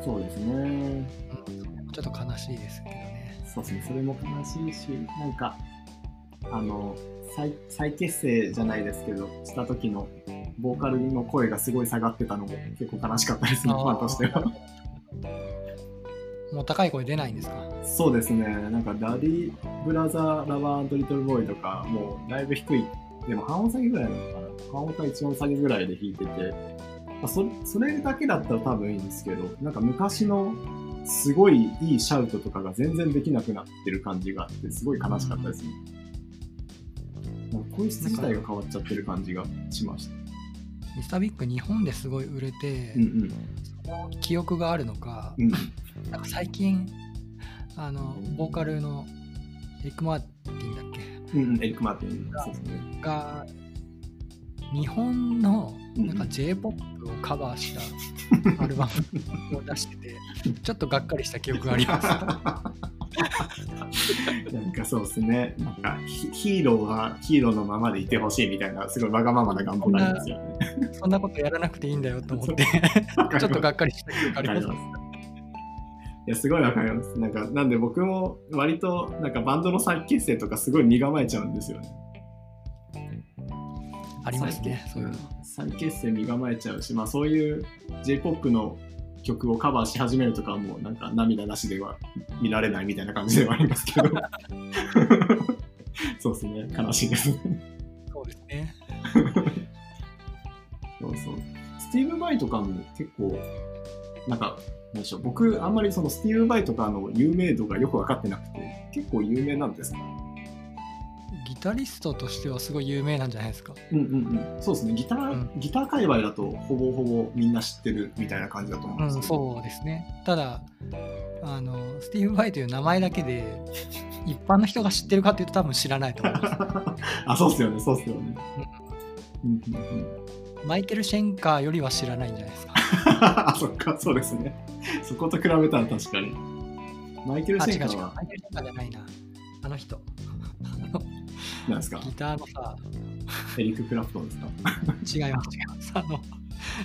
Speaker 2: そうですね。
Speaker 1: うん、ちょっと悲しいですけどね。
Speaker 2: そうですね。それも悲しいし、なんか、あの、再再結成じゃないですけど、した時のボーカルの声がすごい下がってたのも結構悲しかったですね、ファンとしては。
Speaker 1: もう高い声出ないんですか？
Speaker 2: そうですね。なんか、ダディ・ブラザー・ラバー・リトル・ボーイとか、もうだいぶ低い。でも半音下げぐらいなのかな。半音か一音下げぐらいで弾いてて、まあ、そそれだけだったら多分いいんですけど、なんか昔のすごいいいシャウトとかが全然できなくなってる感じがあって、すごい悲しかったですね。なんか声質自体が変わっちゃってる感じがしました。
Speaker 1: ミスタービッグ日本ですごい売れて、
Speaker 2: うん
Speaker 1: 記憶があるのか、
Speaker 2: うん。
Speaker 1: なんか最近あのボーカルのエリック・マーティンだっけ？
Speaker 2: うんうん。エリック・マーティン。そうですね。
Speaker 1: が日本の
Speaker 2: うん
Speaker 1: なんか J-POP をカバーしたアルバムを出しててちょっとがっかりした記憶があります
Speaker 2: なんかそうですね。なんかヒヒーローはヒーローのままでいてほしいみたいな、すごいわがままな願望がありますよね。
Speaker 1: そんなことやらなくていいんだよと思ってちょっとがっかりした記憶あります。
Speaker 2: いや、すごいわかります。なんか、なんで僕も割と、なんかバンドの再結成とかすごい身構えちゃうんですよね。
Speaker 1: ありますね
Speaker 2: 再
Speaker 1: そういうの
Speaker 2: 再結成身構えちゃうし、まあそういう J-POP の曲をカバーし始めるとかはもうなんか涙なしでは見られないみたいな感じではありますけど。そうですね。悲しいですね。
Speaker 1: そうですね
Speaker 2: そうそう。スティーブ・バイとかも結構、なんか、なんでしょう、僕、あんまりそのスティーブ・バイとかの有名度がよく分かってなくて、結構有名なんですか？
Speaker 1: ギタリストとしてはすごい有名なんじゃないですか？
Speaker 2: うんうんうん。そうですね。ギター、ギター界隈だと、ほぼほぼみんな知ってるみたいな感じだと思うん
Speaker 1: うん
Speaker 2: ですけど。
Speaker 1: そうですねただあのスティーブ・バイという名前だけで一般の人が知ってるかっていうと多分知らないと思います
Speaker 2: あ、そうっすよね、そうっすよね。うんうんうん。
Speaker 1: マイケル・シェンカーよりは知らないんじゃないですか？
Speaker 2: あ、そっか、そうですね。そこと比べたら確かに。マイケル・シェンカーは？
Speaker 1: マイケル・シェンカーじゃないなあの人
Speaker 2: 何ですか？
Speaker 1: ギターのさ
Speaker 2: エリック・クラプトンですか？
Speaker 1: 違います。違いますあの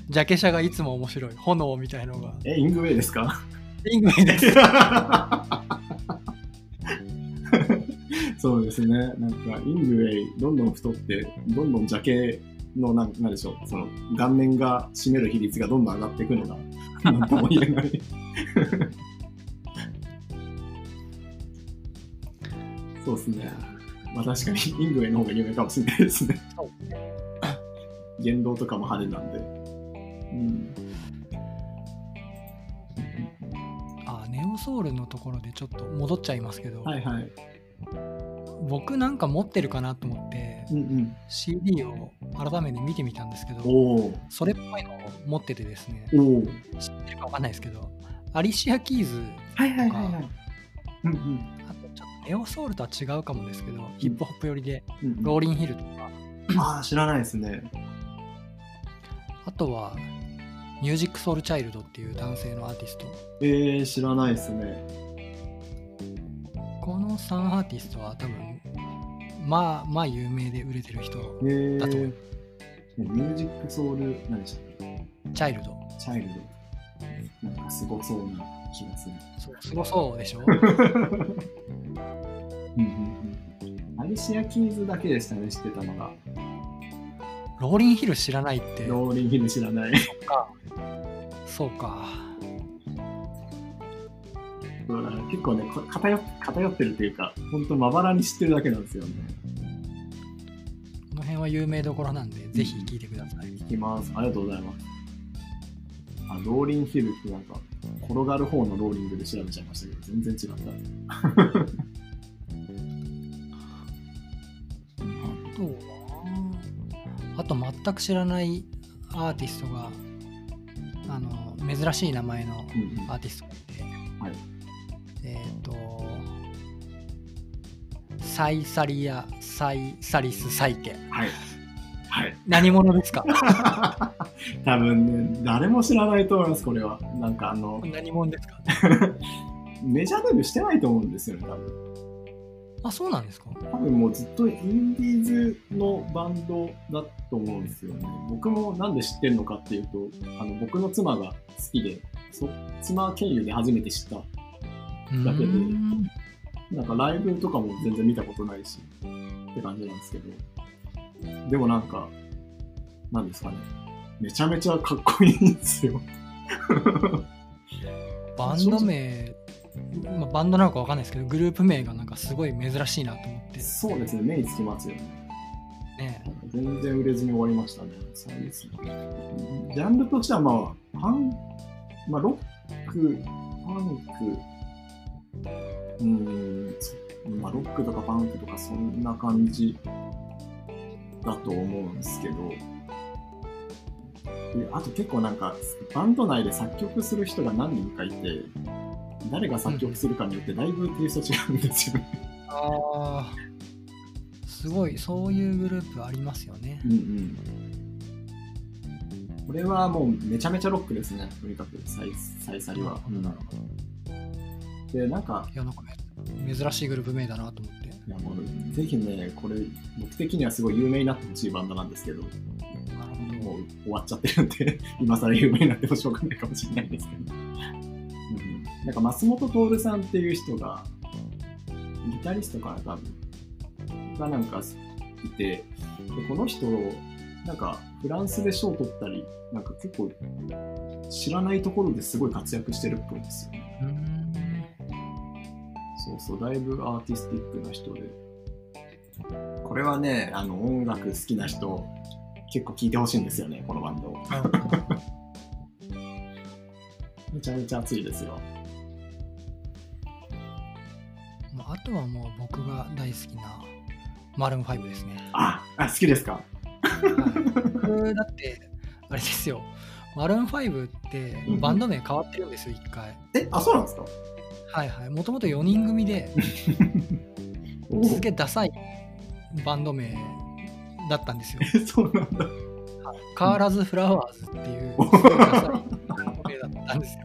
Speaker 1: ジャケ写がいつも面白い。炎みたいのが。
Speaker 2: え、イングウェイですか？
Speaker 1: イングウェイです。
Speaker 2: そうですね。なんか、イングウェイ、どんどん太って、どんどんジャケの、なんなんでしょう、その、顔面が占める比率がどんどん上がっていくのが、なんとも言えない。そうですね。まあ確かに、イングウェイの方が有名かもしれないですね。言動とかも派手なんで。うん。
Speaker 1: あネオソウルのところでちょっと戻っちゃいますけど、
Speaker 2: はいはい。
Speaker 1: 僕なんか持ってるかなと思って
Speaker 2: うん
Speaker 1: CD を改めて見てみたんですけど。それっぽいのを持っててですね。知ってるかわかんないですけどアリシア・キーズ
Speaker 2: はいはい
Speaker 1: はいはい
Speaker 2: うんうん。
Speaker 1: あとちょっとネオソウルとは違うかもですけどヒップホップ寄りで
Speaker 2: うんうん
Speaker 1: ローリンヒルとか
Speaker 2: ああ、知らないですね。
Speaker 1: あとはミュージックソウルチャイルドっていう男性のアーティスト
Speaker 2: えー、知らないですね。
Speaker 1: この3アーティストは多分まあまあ有名で売れてる人
Speaker 2: えー、
Speaker 1: だと思う
Speaker 2: ミュージックソウル、何でしたっけ？
Speaker 1: チャイルド
Speaker 2: チャイルド。なんかすごそうな気がする。
Speaker 1: そうすごそうでしょ？
Speaker 2: アリシア・キーズだけでしたね、知ってたのが。
Speaker 1: ローリンヒル知らないって
Speaker 2: ローリンヒル知らない。
Speaker 1: そうか
Speaker 2: うん結構ね、こ偏っ偏ってるっていうか、本当まばらに知ってるだけなんですよね。
Speaker 1: この辺は有名どころなんでぜひ聞いてください
Speaker 2: 聞きます。ありがとうございます。あ、ローリンヒルってなんか、転がる方のローリングで調べちゃいましたけど、全然違った。
Speaker 1: とはあと全く知らないアーティストがあの珍しい名前の
Speaker 2: うんうん
Speaker 1: アーティストがいて、
Speaker 2: はい
Speaker 1: えっ、とサイサリア・サイサリス・サイケ
Speaker 2: はい。はい。
Speaker 1: 何者ですか？
Speaker 2: 多分ね、誰も知らないと思います、これは。なんかあの、
Speaker 1: 何者ですか？
Speaker 2: メジャーデビューしてないと思うんですよね、多分。
Speaker 1: あそうなんですか？
Speaker 2: 多分もうずっとインディーズのバンドだと思うんですよね。僕もなんで知ってるのかっていうと、あの僕の妻が好きで、そ妻経由で初めて知った。だけでなんかライブとかも全然見たことないし、って感じなんですけど。でもなんか、なんですかね。めちゃめちゃかっこいいんですよ。
Speaker 1: バンド名、まあ、バンドなのかわかんないですけどグループ名がなんかすごい珍しいなと思って。
Speaker 2: そうですね、目につきますよね。
Speaker 1: ね。
Speaker 2: 全然売れずに終わりましたね。そうですね。ジャンルとしてはまあ、パン、まあ、ロック、パンク、うーん、そまあ、ロックとかパンクとかそんな感じだと思うんですけど、であと結構なんか、バンド内で作曲する人が何人かいて、誰が作曲するかによってだいぶテイスト違うんですよね。
Speaker 1: ああ、すごい、そういうグループありますよね
Speaker 2: う。んうん。これはもうめちゃめちゃロックですね、とにかく、サイサイサリは。
Speaker 1: なるほど。
Speaker 2: で、なんか、
Speaker 1: いや、なんかめ珍しいグループ名だなと思って。
Speaker 2: いやもうぜひね、これ、僕的にはすごい有名になってほしいバンドなんですけど。もう終わっちゃってるんで、今更有名になってもしょうがないかもしれないですけど。うん、なんか、松本徹さんっていう人が、ギタリストかな、多分。がなんかいて、でこの人、なんか、フランスで賞取ったり、なんか結構、知らないところですごい活躍してるっぽいんですよね。そうそう、だいぶアーティスティックな人で。これはね、あの、音楽好きな人、結構聴いてほしいんですよね、このバンド。めちゃめちゃ熱いですよ。
Speaker 1: ああとはもう僕が大好きなマルーン5ですね。
Speaker 2: あ、あ好きですか？
Speaker 1: はい、僕だって、あれですよ、マルーン5ってバンド名変わってるんですよ、一回。
Speaker 2: え、あ、そうなんですか？
Speaker 1: はいはい。もともと4人組で、
Speaker 2: お
Speaker 1: すげえダサいバンド名だったんですよ。
Speaker 2: えそうなんだ。
Speaker 1: カーラズ・フラワーズっていう、
Speaker 2: お
Speaker 1: すごいダサいバンド名だったんですよ。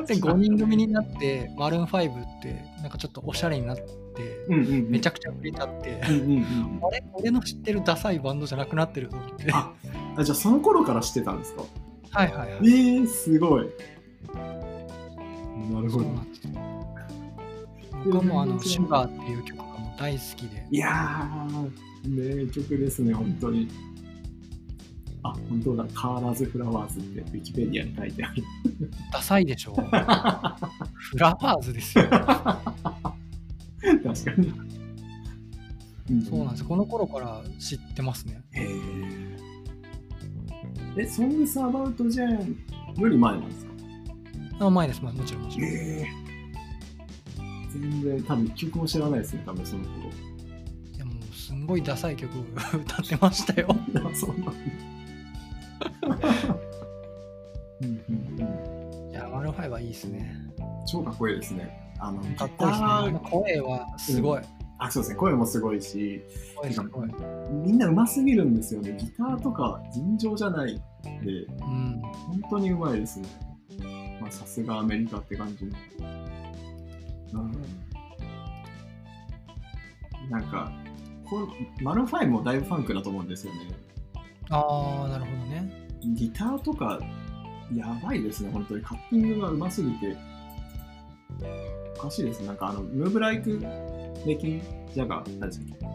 Speaker 1: で、5人組になって、マルーン5って、なんかちょっとおしゃれになって、
Speaker 2: うんうんうん、
Speaker 1: めちゃくちゃ売れちゃって、
Speaker 2: うんうんうん。
Speaker 1: あれ？俺の知ってるダサいバンドじゃなくなってると思って。は
Speaker 2: ああ、じゃあその頃から知ってたんですか？
Speaker 1: いはいはい。
Speaker 2: えー、すごい。なるほど。
Speaker 1: 僕はもうあの、シュガーっていう曲がもう大好きで。
Speaker 2: いやー、名曲ですね、本当に。あ、本当だ、カーラーズ・フラワーズってウィキペディアに書いてある。
Speaker 1: ダサいでしょ フラワーズですよ。
Speaker 2: 確かに。
Speaker 1: そうなんですよ。この頃から知ってますね。
Speaker 2: へーえ、ソングス・アバウト・ジェーンより前なんですか？
Speaker 1: あ前です、まあもちろんもちろん。
Speaker 2: え全然、多分一曲も知らないですね、多分その頃。
Speaker 1: いやもうすんごいダサい曲歌ってましたよ。
Speaker 2: うなんだ。うんうんうん
Speaker 1: いや、マルーン5はいいですね。
Speaker 2: 超かっこいいですね。あの、
Speaker 1: かっこいいですね。声はすごい。
Speaker 2: あ、そうですね、声もすごいし、
Speaker 1: 声すごい。
Speaker 2: みんな上手すぎるんですよね。ギターとか尋常じゃないで、
Speaker 1: うん。
Speaker 2: 本当に上手いですね。まあ、さすがアメリカって感じの。うん。なんか、こうマルファイもだいぶファンクだと思うんですよね。
Speaker 1: ああ、なるほどね。
Speaker 2: ギターとか、やばいですね、本当に。カッティングが上手すぎて、おかしいですね。なんかあの、ムーブライク・メキン・ジャガー、何でしたっけ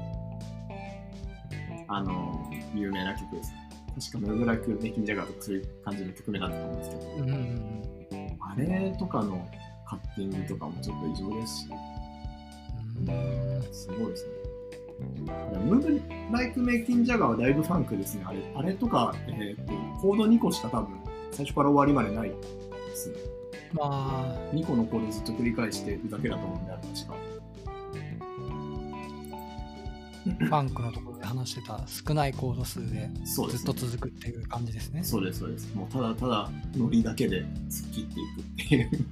Speaker 2: あの、有名な曲です。確かムーブライク・メキン・ジャガーとかそういう感じの曲名だったと思うんですけど、
Speaker 1: うんうんうん
Speaker 2: あれとかのカッティングとかもちょっと異常ですし、
Speaker 1: うん。
Speaker 2: すごいですね。ムーブライク・メイキン・ジャガーはだいぶファンクですね。あれあれとか、えーと、コード2個しか多分、最初から終わりまでないですね。
Speaker 1: まあ、
Speaker 2: 2個のコードずっと繰り返してるだけだと思うんで、あれ確か。
Speaker 1: ファンクのところで話してた少ないコード数でずっと
Speaker 2: ね。
Speaker 1: 続くっていう感じですね。
Speaker 2: そうです、そうです。もうただただノリだけで突っ切っていくっていう。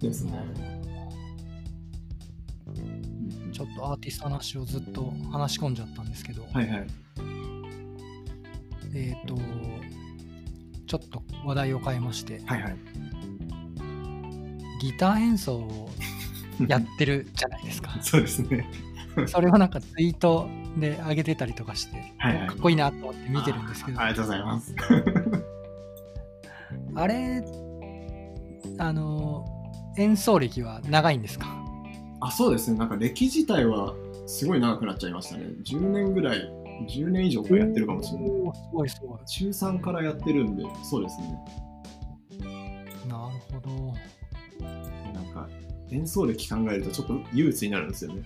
Speaker 2: ですね。
Speaker 1: とアーティストの話をずっと話し込んじゃったんですけど、
Speaker 2: はいはい。
Speaker 1: えっ、と、ちょっと話題を変えまして、
Speaker 2: はいはい。
Speaker 1: ギター演奏をやってるじゃないですか。
Speaker 2: そうですね。
Speaker 1: それをなんかツイートで上げてたりとかして、
Speaker 2: はいはい
Speaker 1: かっこいいなと思って見てるんですけど、あ
Speaker 2: あありがとうございます。
Speaker 1: れ、あの、演奏歴は長いんですか？
Speaker 2: あ、そうですね。なんか歴自体はすごい長くなっちゃいましたね。10年ぐらい、10年以上やってるかもしれない。
Speaker 1: すごいすごい。
Speaker 2: 中3からやってるんで、そうですね。
Speaker 1: なるほど。
Speaker 2: なんか、演奏歴考えるとちょっと憂鬱になるんですよね。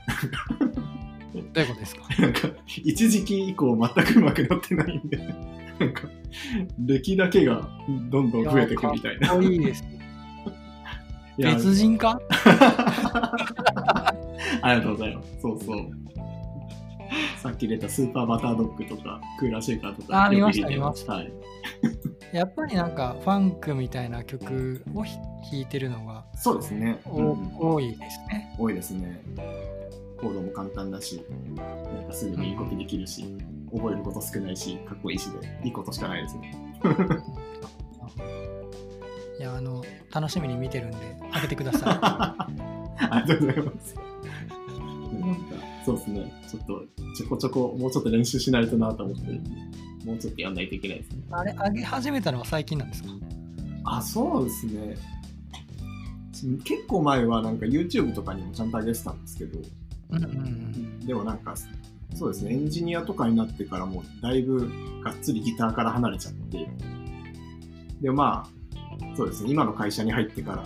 Speaker 1: どういうことですか？
Speaker 2: なんか、一時期以降全く上手くなってないんで、なんか、歴だけがどんどん増えていくみたいな。
Speaker 1: いいですね。別人か？
Speaker 2: ありがとうございます。そうそう。さっき出たスーパーバタードッグとか、クーラーシェイカーとか。
Speaker 1: あー見ました見ました
Speaker 2: はい。
Speaker 1: やっぱりなんかファンクみたいな曲をひ弾いてるのが
Speaker 2: そうですね。
Speaker 1: お
Speaker 2: うんうん
Speaker 1: 多いですね。
Speaker 2: 多いですね。コードも簡単だし、なんかすぐにコピーできるし、覚えること少ないし、かっこいいしで、いいことしかないですね。
Speaker 1: いや、あの、楽しみに見てるんで、あげてくださ
Speaker 2: ありがとうございます。なんかそうですね。ちょっとちょこちょこもうちょっと練習しないとなと思ってもうちょっとやんないといけないですね。
Speaker 1: い。あれ、あげ始めたのは最近なんですか？
Speaker 2: あ、そうですね。結構前はなんか YouTube とかにもちゃんと上げてたんですけど、
Speaker 1: うんうんうん。
Speaker 2: でもなんか、そうですね、エンジニアとかになってからもだいぶがっつりギターから離れちゃって、で、まあ、そうですね、今の会社に入ってから、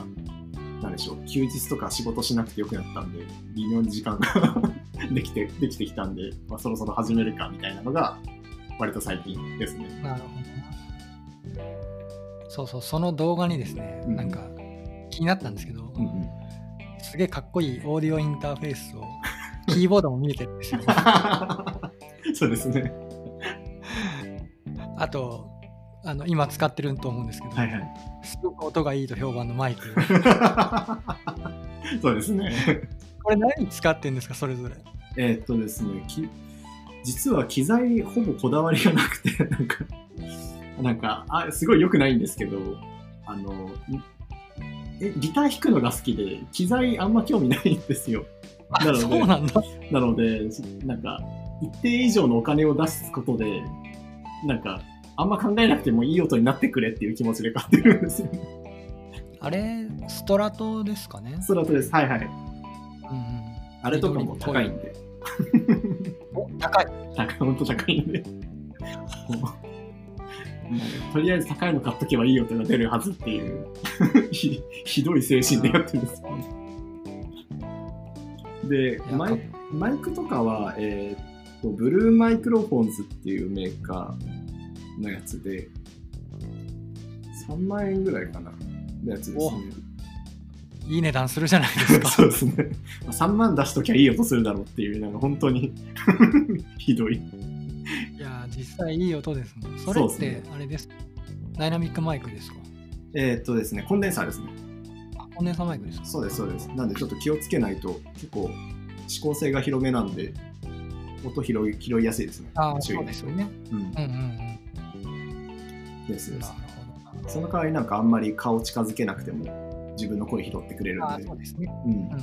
Speaker 2: なんでしょう、休日とか仕事しなくてよくなったんで、微妙に時間が できて、できてきたんで、まあ、そろそろ始めるかみたいなのが、割と最近ですね。
Speaker 1: なるほどな。そうそう、その動画にですね、
Speaker 2: うん
Speaker 1: なんか気になったんですけど、
Speaker 2: うんうん。
Speaker 1: すげえかっこいいオーディオインターフェースを、キーボードも見えてるんですよ。
Speaker 2: そうですね。
Speaker 1: あと、あの今使ってると思うんですけど、
Speaker 2: はいはい。
Speaker 1: すごく音がいいと評判のマイク。
Speaker 2: そうですね。
Speaker 1: これ何使ってんですか、それぞれ？
Speaker 2: えーっとですね、き実は機材ほぼこだわりがなくて、なんか、なんか、あすごい良くないんですけど、あの、んえギター弾くのが好きで、機材あんま興味ないんですよ。
Speaker 1: あ
Speaker 2: なるほど
Speaker 1: そうなんだ。
Speaker 2: なので、なんか、一定以上のお金を出すことで、なんか、あんま考えなくてもいい音になってくれっていう気持ちで買ってるんですよね。
Speaker 1: あれ、ストラトですかね？
Speaker 2: それとです。はいはい。
Speaker 1: うんうん。
Speaker 2: あれとかも高いんで。
Speaker 1: お高い。
Speaker 2: 高い、ほんと高いんで。とりあえず高いの買っとけばいい音が出るはずっていうひ ひどい精神でやってるんですよね。でマイ、マイクとかは、えーっと、ブルーマイクロフォンズっていうメーカーのやつで、3万円ぐらいかな、のやつですね。
Speaker 1: いい値段するじゃないですか。
Speaker 2: そうですね。まあ3万出しときゃいい音するだろうっていう、なんか本当に ひどい。
Speaker 1: いや、実際いい音ですもん。それって、あれです。ダイナミックマイクですか？
Speaker 2: えーっとですね、コンデンサーですね。
Speaker 1: あコンデンサーマイクですか？
Speaker 2: そうです、そうです。なんでちょっと気をつけないと、結構指向性が広めなんで、音拾い拾いやすいですね。
Speaker 1: ああ、そうですよね。
Speaker 2: うん
Speaker 1: うんうんうん。
Speaker 2: ですでその代わりなんかあんまり顔近づけなくても自分の声拾ってくれるんで、
Speaker 1: そうですね。
Speaker 2: うん
Speaker 1: うんうん。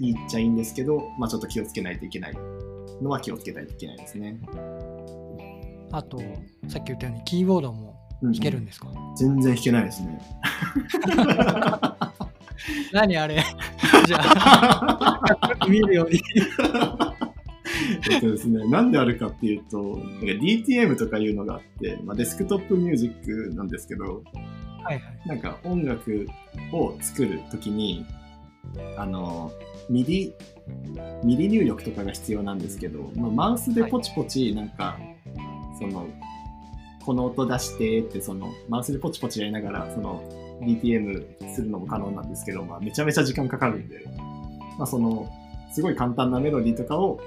Speaker 2: いいっちゃいいんですけど、まあちょっと気をつけないといけないのは気をつけないといけないですね。
Speaker 1: あと、さっき言ったようにキーボードも
Speaker 2: うん
Speaker 1: 弾けるんですか、
Speaker 2: 全然弾けないですね。
Speaker 1: 何あれ？じゃあ、見えるように。
Speaker 2: えっとですね、なんであるかっていうと、DTM とかいうのがあって、まあ、デスクトップミュージックなんですけど、
Speaker 1: はいはい。
Speaker 2: なんか音楽を作るときに、あの、 MIDI、MIDI入力とかが必要なんですけど、まあ、マウスでポチポチ、なんか、その、この音出してって、その、マウスでポチポチやりながら、その、DTM するのも可能なんですけど、まあ、めちゃめちゃ時間かかるんで、まあ、その、すごい簡単なメロディーとかを、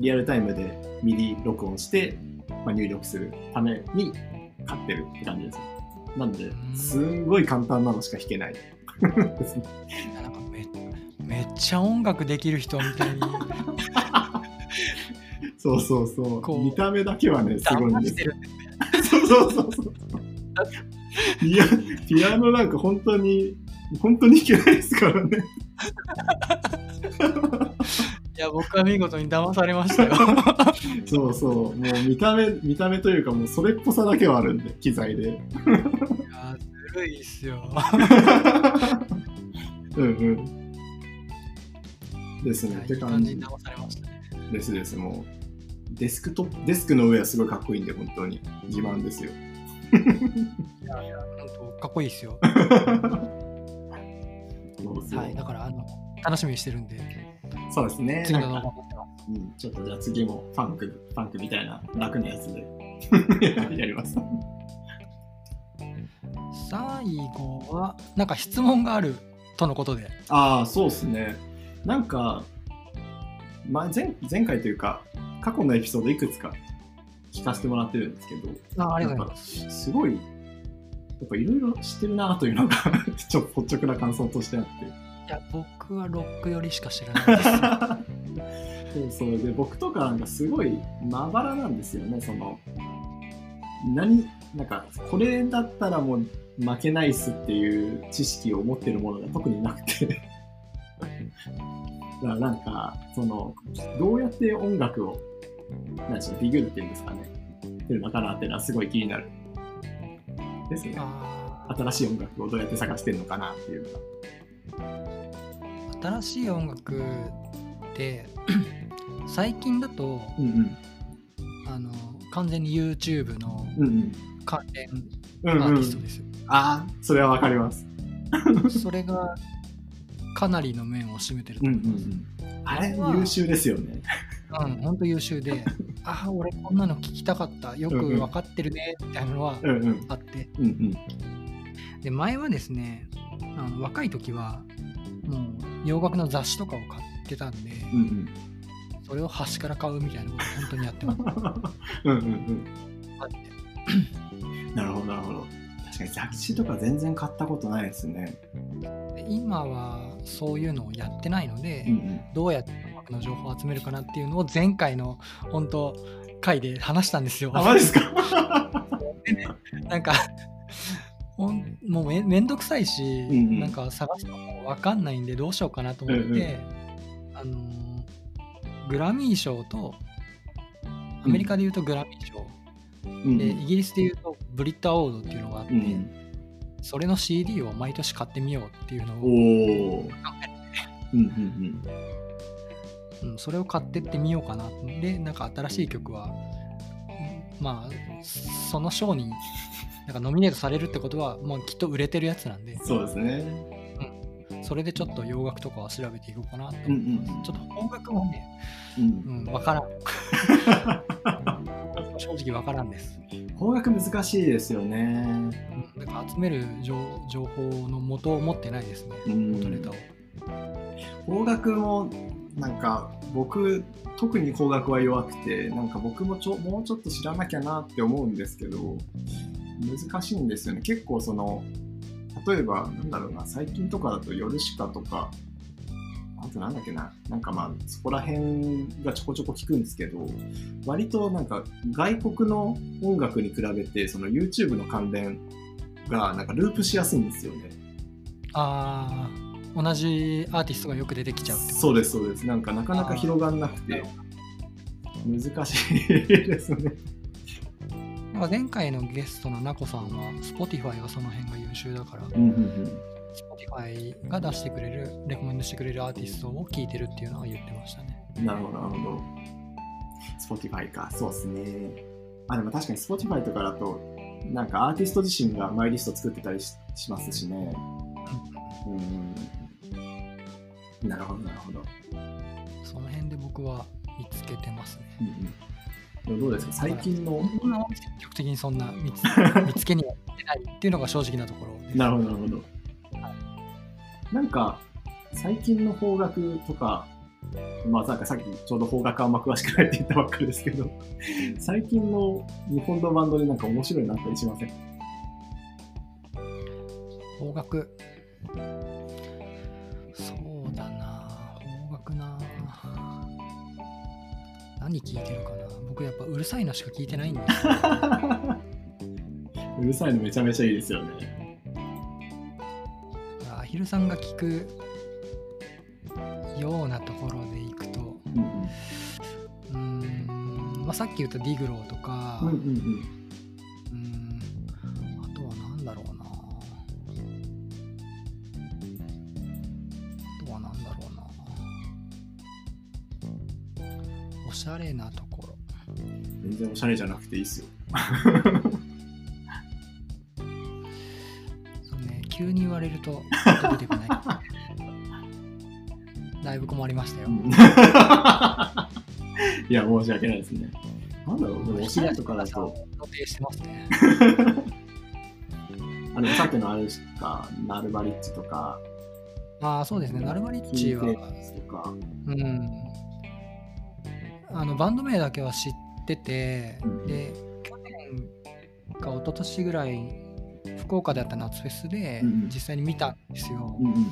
Speaker 2: リアルタイムで MIDI録音して、まあ、入力するために買ってるって感じです。なんで
Speaker 1: う、ん
Speaker 2: すんごい簡単なのしか弾けない
Speaker 1: なんかめめっちゃ音楽できる人みたいに
Speaker 2: そうそうそう。
Speaker 1: こう
Speaker 2: 見た目だけはね、すごいん
Speaker 1: 騙
Speaker 2: です
Speaker 1: てるんですね。
Speaker 2: そうそうそうそう。ピアピアノなんか本当に、本当に弾けないですからね。
Speaker 1: いや、僕は見事に騙されましたよ。
Speaker 2: そうそう。もう見た目、見た目というかもうそれっぽさだけはあるんで、機材で。
Speaker 1: いや、ずるいっすよ。
Speaker 2: うんうん。ですね。
Speaker 1: いやい
Speaker 2: って感じ
Speaker 1: 騙されましたね。
Speaker 2: ですです。もう、デスクトップ、デスクの上はすごいかっこいいんで、本当に。自慢ですよ。
Speaker 1: 本当かっこいいっすよ。はい、だからあの楽しみにしてるんで、
Speaker 2: そうですね。うん、ちょっとじゃあ次もファンク、ファンクみたいな楽なやつで やります。
Speaker 1: 最後は、なんか質問があるとのことで。
Speaker 2: ああ、そうですね。なんか、まあ、前前回というか、過去のエピソードいくつか聞かせてもらってるんですけど、
Speaker 1: あありがとうございます。
Speaker 2: ぱすごい、やっぱいろいろ知ってるなというのが、ちょっと率直な感想としてあって。
Speaker 1: いや、僕はロックよりしか知らないです。
Speaker 2: そうそうで僕とかなんかすごいまばらなんですよねその何なんかこれだったらもう負けないっすっていう知識を持ってるものが特になくて。だからなんかそのどうやって音楽を何でしょうディグルっていうんですかね。ってるのかなっていうのはすごい気になる。ですね。
Speaker 1: あ
Speaker 2: 新しい音楽をどうやって探してるのかなっていうのが。
Speaker 1: ー新しい音楽って 最近だと
Speaker 2: うん
Speaker 1: あの完全に YouTube の
Speaker 2: うんうん。
Speaker 1: 関連
Speaker 2: うん
Speaker 1: アー
Speaker 2: うん
Speaker 1: ティストです。よ。
Speaker 2: ああそれはわかります。
Speaker 1: それがかなりの面を占めてると
Speaker 2: うんうん
Speaker 1: 思います。
Speaker 2: うんあれ優秀ですよね。
Speaker 1: うん、本当優秀で、ああ、俺こんなの聞きたかった、よく
Speaker 2: うんうん
Speaker 1: 分かってるねみたいなのは
Speaker 2: うんうん。
Speaker 1: あって、
Speaker 2: うんうん。
Speaker 1: で前はですねあの若い時はもう洋楽の雑誌とかを買ってたんで、
Speaker 2: うんうん。
Speaker 1: それを端から買うみたいなこと本当にやってます。
Speaker 2: うんうんうん。なるほどなるほど。確かに雑誌とか全然買ったことないですね。
Speaker 1: で今はそういうのをやってないので、
Speaker 2: うんうん。
Speaker 1: どうやって音楽の情報を集めるかなっていうのを前回の本当回で話したんですよ。
Speaker 2: あマジですか？
Speaker 1: なんかもうめめんどくさいし、
Speaker 2: んうん
Speaker 1: なん。か探すのも分かんないんでどうしようかなと思って、
Speaker 2: うんうん。
Speaker 1: あのーグラミー賞とアメリカでいうとグラミー賞、
Speaker 2: うん。
Speaker 1: でイギリスでいうとブリットアワードっていうのがあって、
Speaker 2: うん。
Speaker 1: それの CD を毎年買ってみようっていうの
Speaker 2: お
Speaker 1: を、
Speaker 2: おうんうん
Speaker 1: うん、それを買ってってみようかな。でなんか新しい曲はうんまあその賞になんかノミネートされるってことはもうきっと売れてるやつなんで。
Speaker 2: うんそうですね。
Speaker 1: それでちょっと洋楽とかは調べていこうかなと。
Speaker 2: うん
Speaker 1: 思ってます、
Speaker 2: うん。
Speaker 1: ちょっと音楽もね、
Speaker 2: うん。
Speaker 1: うん、分からん。正直分からんです、
Speaker 2: 邦楽難しいですよね。
Speaker 1: うん、なんか集める情情報の元を持ってないですね。
Speaker 2: うん。
Speaker 1: 元ネタを。
Speaker 2: 邦楽もなんか僕特に邦楽は弱くてなんか僕もちょもうちょっと知らなきゃなって思うんですけど難しいんですよね。結構その例えばなんだろうな最近とかだと「ヨルシカ」とかあとなんだっけななんかまあそこら辺がちょこちょこ聞くんですけど割となんか外国の音楽に比べてその YouTube の関連がなんかループしやすいんですよね。
Speaker 1: あー同じアーティストがよく出てきちゃう
Speaker 2: そうですそうです。なんかなかなか広がんなくて難しいですね
Speaker 1: なんか前回のゲストのナコさんは Spotify がその辺が優秀だから
Speaker 2: うんうん
Speaker 1: Spotify が出してくれるレコメンドしてくれるアーティストを聴いてるっていうのは言ってましたね。
Speaker 2: うんなるほどなるほど。Spotify か。そうですね。あでも確かに Spotify とかだとなんかアーティスト自身がマイリスト作ってたりししますしね。うん。なるほどなるほど、
Speaker 1: その辺で僕は見つけてますね。
Speaker 2: うんうん、どうですか？最近の
Speaker 1: 積極的にそんな見つ 見つけには行ってないっていうのが正直なところです。
Speaker 2: なるほどなるほど。なんか最近の邦楽とかまあなんかさっきちょうど邦楽あんま詳しくないって言ったばっかりですけど 最近の日本のバンドでなんか面白いのあったりしません？
Speaker 1: 邦楽何聞いてるかな？僕やっぱうるさいのしか聞いてないんで
Speaker 2: うるさいのめちゃめちゃいいですよね。
Speaker 1: アヒルさんが聞くようなところでいくと。
Speaker 2: うん
Speaker 1: まあ、さっき言ったディグローとか、
Speaker 2: うんうんうん
Speaker 1: おしゃれなところ。
Speaker 2: 全然おしゃれじゃなくていいっすよ。
Speaker 1: そうね急に言われると出てこない。だいぶ困りましたよ、
Speaker 2: いや、申し訳ないですね。なんだろう、でもおしゃれとかだと、
Speaker 1: 予定してますね。
Speaker 2: あのさっきのあれしか、ナルバリッチとか、
Speaker 1: ああそうですねナルマリッ
Speaker 2: キ
Speaker 1: チは
Speaker 2: とか、
Speaker 1: うんあのバンド名だけは知ってて、
Speaker 2: うん
Speaker 1: で去年か一昨年ぐらい福岡であった夏フェスで実際に見たんですよ、
Speaker 2: うんうん。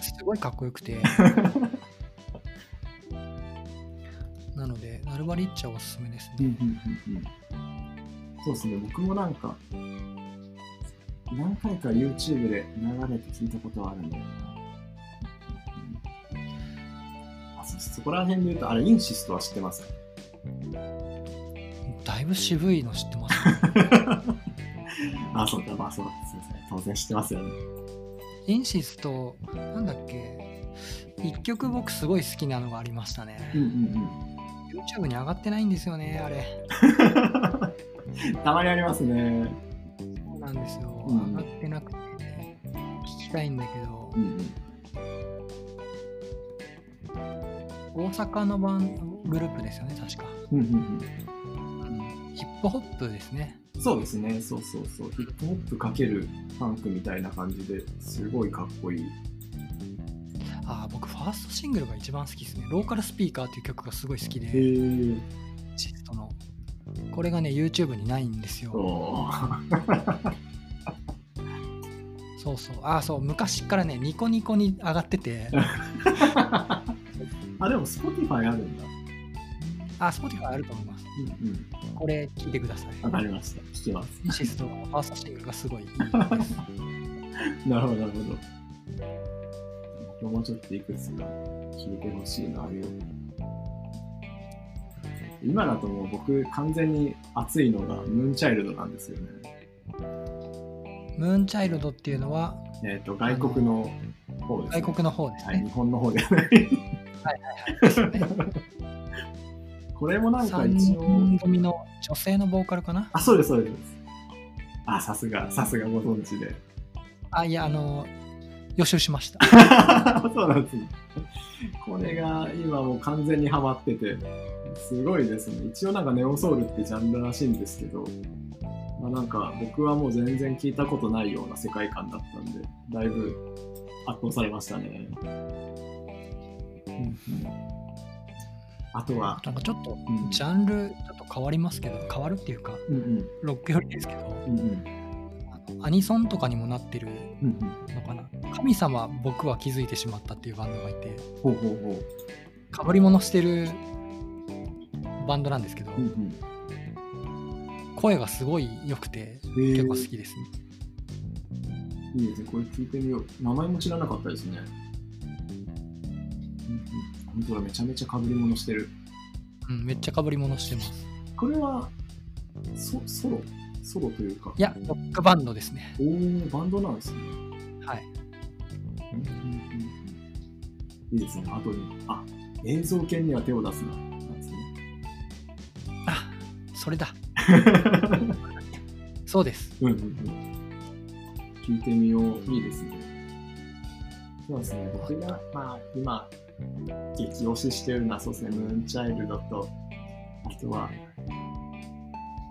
Speaker 1: すごいかっこよくて。なのでナルバリッチはおすすめですね、
Speaker 2: うんうんうんうん。そうですね、僕もなんか、何回か YouTube で流れて聞いたことはあるんだよな。そそこら辺で言うと、あれ、インシストは知ってます
Speaker 1: だいぶ渋いの知ってます
Speaker 2: あ、そうか、まあそうですね。当然知ってますよね。
Speaker 1: インシストなんだっけ？一曲僕すごい好きなのがありましたね、
Speaker 2: うんうん
Speaker 1: YouTube に上がってないんですよねあれ
Speaker 2: うん。たまにありますね。
Speaker 1: そうなんですよ、
Speaker 2: うん
Speaker 1: 上がってなくて、聞きたいんだけど
Speaker 2: うんうん。
Speaker 1: 大阪のバングループですよね確か、
Speaker 2: うんうん
Speaker 1: うん、ヒップホップですね。
Speaker 2: うん、そうですね、そうそうそう。ヒップホップかけるファンクみたいな感じですごいかっこいい。
Speaker 1: ああ僕ファーストシングルが一番好きですね。ローカルスピーカーっていう曲がすごい好きで
Speaker 2: へえ。
Speaker 1: シストの。これがね YouTube にないんですよ。そうそう。ああそう。昔からねニコニコに上がってて
Speaker 2: あ、でも Spotify あるんだ。
Speaker 1: あ Spotify あると思います
Speaker 2: うんうん。
Speaker 1: これ聞いてください
Speaker 2: わかりました。聞きます。
Speaker 1: シストのファーストシングルがすごい
Speaker 2: なるほど、なるほど。僕もちょっといくつか聞いてほしいな、あれを。今だともう僕完全に熱いのがムーンチャイルドなんですよね。
Speaker 1: ムーンチャイルドっていうのは
Speaker 2: えっ、と、外国の方です、ね。
Speaker 1: 外国の方です
Speaker 2: はい、
Speaker 1: ね
Speaker 2: 日本の方ではない。これもなんか
Speaker 1: 3
Speaker 2: 一応、
Speaker 1: 人組の女性のボーカルかな？
Speaker 2: あ、そうです、そうです。あ、さすが、さすがご存知で。
Speaker 1: あいやあの予習しました
Speaker 2: そうなんですね。これが今もう完全にハマってて、すごいですね。一応なんかネオソウルってジャンルらしいんですけど、まあなんか僕はもう全然聞いたことないような世界観だったんで、だいぶ圧倒されましたね。うんうん。あとは、
Speaker 1: なんかちょっと
Speaker 2: うん。
Speaker 1: ジャンルちょっと変わりますけど変わるっていうか
Speaker 2: うんうん。
Speaker 1: ロックよりですけど
Speaker 2: うんうん。
Speaker 1: あのアニソンとかにもなってる
Speaker 2: うんうん。
Speaker 1: のかな。神様僕は気づいてしまったっていうバンドがいて
Speaker 2: ほうほうほ
Speaker 1: かぶり物してるバンドなんですけど、
Speaker 2: う。うんうん。
Speaker 1: 声がすごい良くて結構好きですね、
Speaker 2: いいですね、これ聞いてみよう。名前も知らなかったですね。本当だ、めちゃめちゃ被り物してる。
Speaker 1: うん、めっちゃかぶり物してます
Speaker 2: これは、ソソロ？ソロというか。
Speaker 1: いやロックバンドですね
Speaker 2: おー、バンドなんですね。
Speaker 1: はい
Speaker 2: うんうんいいですね、後に。あ、映像系には手を出すな。なんですね。
Speaker 1: あそれだ そうです
Speaker 2: うんうんうん。聞いてみよう。いいですね。そうですね。僕が、まあ、今、激推ししてるのは、そうですね、ムーンチャイルドと、あとは、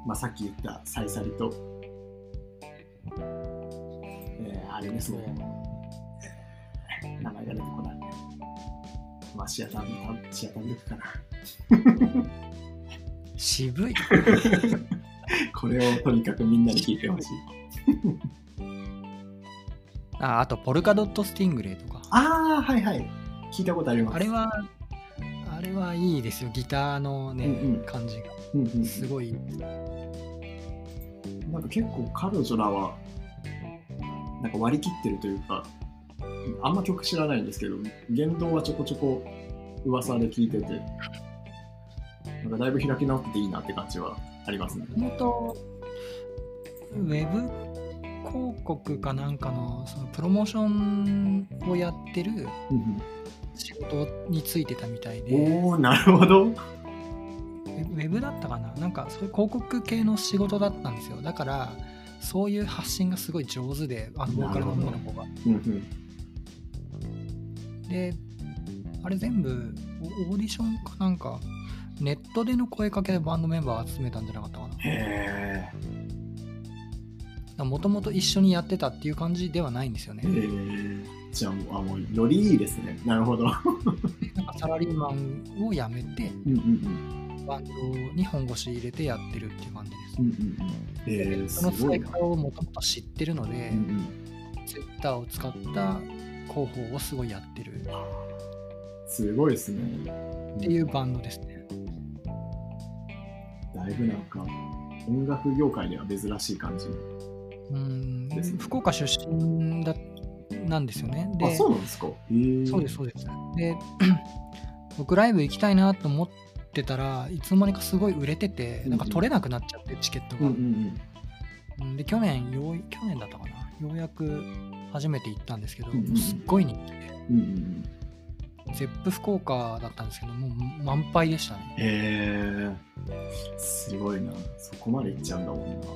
Speaker 2: まあ、さっき言ったサイサリと、えー、あれですね。えー名前が出てこない。まあ、シアター、シアターグループかな。
Speaker 1: 渋い
Speaker 2: これをとにかくみんなに聞いてほしい。
Speaker 1: ああとポルカドットスティングレイとか
Speaker 2: ああ、はいはい。聞いたことあります。
Speaker 1: あれはあれはいいですよ。ギターのね、
Speaker 2: うんうん。
Speaker 1: 感じが。
Speaker 2: うんうん、
Speaker 1: すごい。
Speaker 2: なんか結構彼女らはなんか割り切ってるというかあんま曲知らないんですけど言動はちょこちょこ噂で聞いててなんかだいぶ開き直ってていいなって感じはありますね。
Speaker 1: もともとウェブ広告かなんかのそのプロモーションをやってる仕事についてたみたいで。
Speaker 2: おおなるほど。
Speaker 1: ウェブだったかな？なんかそういう広告系の仕事だったんですよ。だからそういう発信がすごい上手であのボーカルの女の子が。
Speaker 2: うんうん。
Speaker 1: であれ全部オオーディションかなんかネットでの声かけでバンドメンバー集めたんじゃなかったかな？
Speaker 2: へ
Speaker 1: もともと一緒にやってたっていう感じではないんですよね。
Speaker 2: え。へえじゃあもう、あ、もうよりいいですね。なるほど。
Speaker 1: なんかサラリーマンを辞めて、
Speaker 2: うんうんうん。
Speaker 1: バンドに本腰入れてやってるっていう感じです。
Speaker 2: うんうんうん。えー、す
Speaker 1: その使
Speaker 2: ごい
Speaker 1: 方をもともと知ってるので、
Speaker 2: うんうん。
Speaker 1: Twitter を使った広報をすごいやってるっ
Speaker 2: すごいですね。
Speaker 1: ていうバンドですね。
Speaker 2: だいぶなんか、音楽業界では珍しい感じの。
Speaker 1: うん福岡出身だなんですよね。で
Speaker 2: あ、そうなんですか。
Speaker 1: そうです、そうです。で、僕ライブ行きたいなと思ってたらいつの間にかすごい売れてて、なんか取れなくなっちゃって、チケットが。
Speaker 2: うんうんうん。
Speaker 1: うんで、去年よう、去年だったかな。ようやく初めて行ったんですけど、
Speaker 2: うんうん
Speaker 1: すっごい人気で、
Speaker 2: うんうんうん。
Speaker 1: ゼップ福岡だったんですけど、もう満杯でしたね。
Speaker 2: へえ。すごいな。そこまで行っちゃうんだもんな。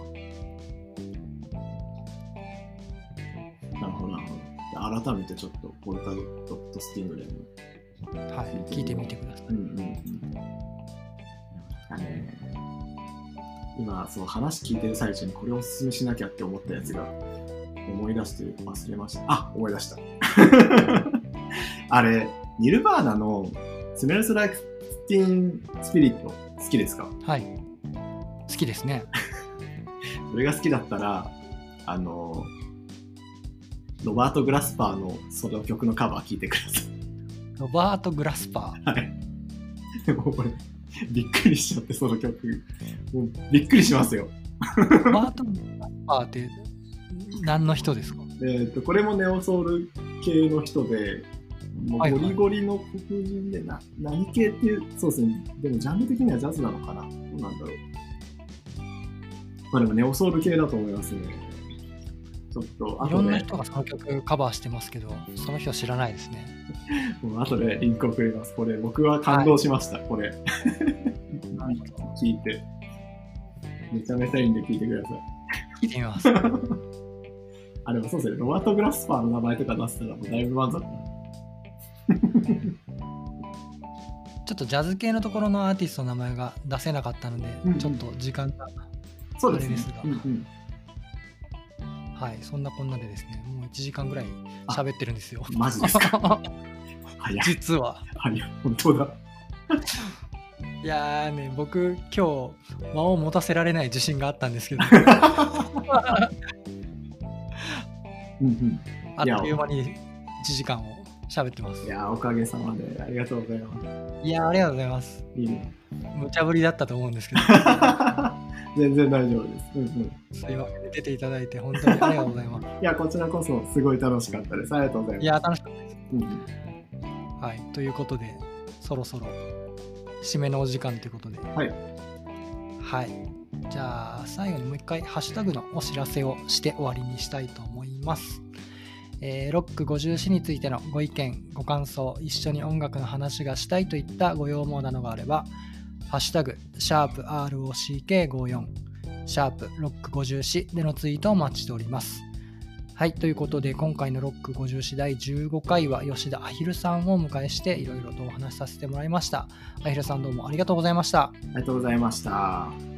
Speaker 2: なるほど、なるほど。改めてちょっと、ポルタドットスティングレンの
Speaker 1: はい、聞いてみてください。
Speaker 2: うんうん今、そう話聞いてる最中にこれをおすすめしなきゃって思ったやつが思い出して忘れました。あ、思い出した。あれ、ニルバーナのスメルス・ライク・ティン・スピリット好きですか？
Speaker 1: はい。好きですね。
Speaker 2: それが好きだったら、あの、ロバート・グラスパーのその曲のカバー聞いてください。
Speaker 1: ロバート・グラスパ
Speaker 2: はい。でも俺、びっくりしちゃって、その曲。もうびっくりしますよ。
Speaker 1: ー。ロバート・グラスパーって何の人ですか？
Speaker 2: えっ、と、これもネオソウル系の人で、もうゴリゴリの黒人でな、何系っていう、そうですね。でもジャンル的にはジャズなのかな？どうなんだろう。まあでもネオソウル系だと思いますね。ちょっと、
Speaker 1: いろんな人がその曲カバーしてますけど、その人は知らないですね。
Speaker 2: もう後でリンクをくれます。これ、僕は感動しました、これ。聞いて。めちゃめちゃいいんで聞いてください。
Speaker 1: 聞いてみます。
Speaker 2: あ、でもそうですね。ロバート・グラスパーの名前とか出せたらもうだいぶ満足。
Speaker 1: ちょっとジャズ系のところのアーティストの名前が出せなかったので、
Speaker 2: うん
Speaker 1: ちょっと時間が、
Speaker 2: そうですね
Speaker 1: あれですが。
Speaker 2: うんうん
Speaker 1: はい、そんなこんなでですね、もう1時間ぐらい喋ってるんですよ。
Speaker 2: マジですか？
Speaker 1: 実は。
Speaker 2: 本当だ。
Speaker 1: いやーね、僕、今日、間を持たせられない自信があったんですけど、
Speaker 2: うんうん。
Speaker 1: あっという間に1時間を喋ってます
Speaker 2: い。やー、おかげさまでありがとうございます。
Speaker 1: いやー、ありがとうございます。
Speaker 2: いいね。
Speaker 1: 無茶ぶりだったと思うんですけど、
Speaker 2: 全然大丈夫です。うんうん。
Speaker 1: すいません、出ていただいて本当にありがとうございます。
Speaker 2: いや、こちらこそすごい楽しかったです。ありがとうございます。
Speaker 1: いやー、楽しかったです。
Speaker 2: うんうん
Speaker 1: はい、ということで、そろそろ締めのお時間ということで、
Speaker 2: はい。
Speaker 1: はい。じゃあ、最後にもう一回、ハッシュタグのお知らせをして終わりにしたいと思います。えーロック54についてのご意見、ご感想、一緒に音楽の話がしたいといったご要望などがあれば、ハッシュタグ、シャープ ROCK54、シャープロック54でのツイートをお待ちしております。はい、ということで、今回のロック54第15回は吉田アヒルさんをお迎えして、いろいろとお話しさせてもらいました。アヒルさんどうもありがとうございました。
Speaker 2: ありがとうございました。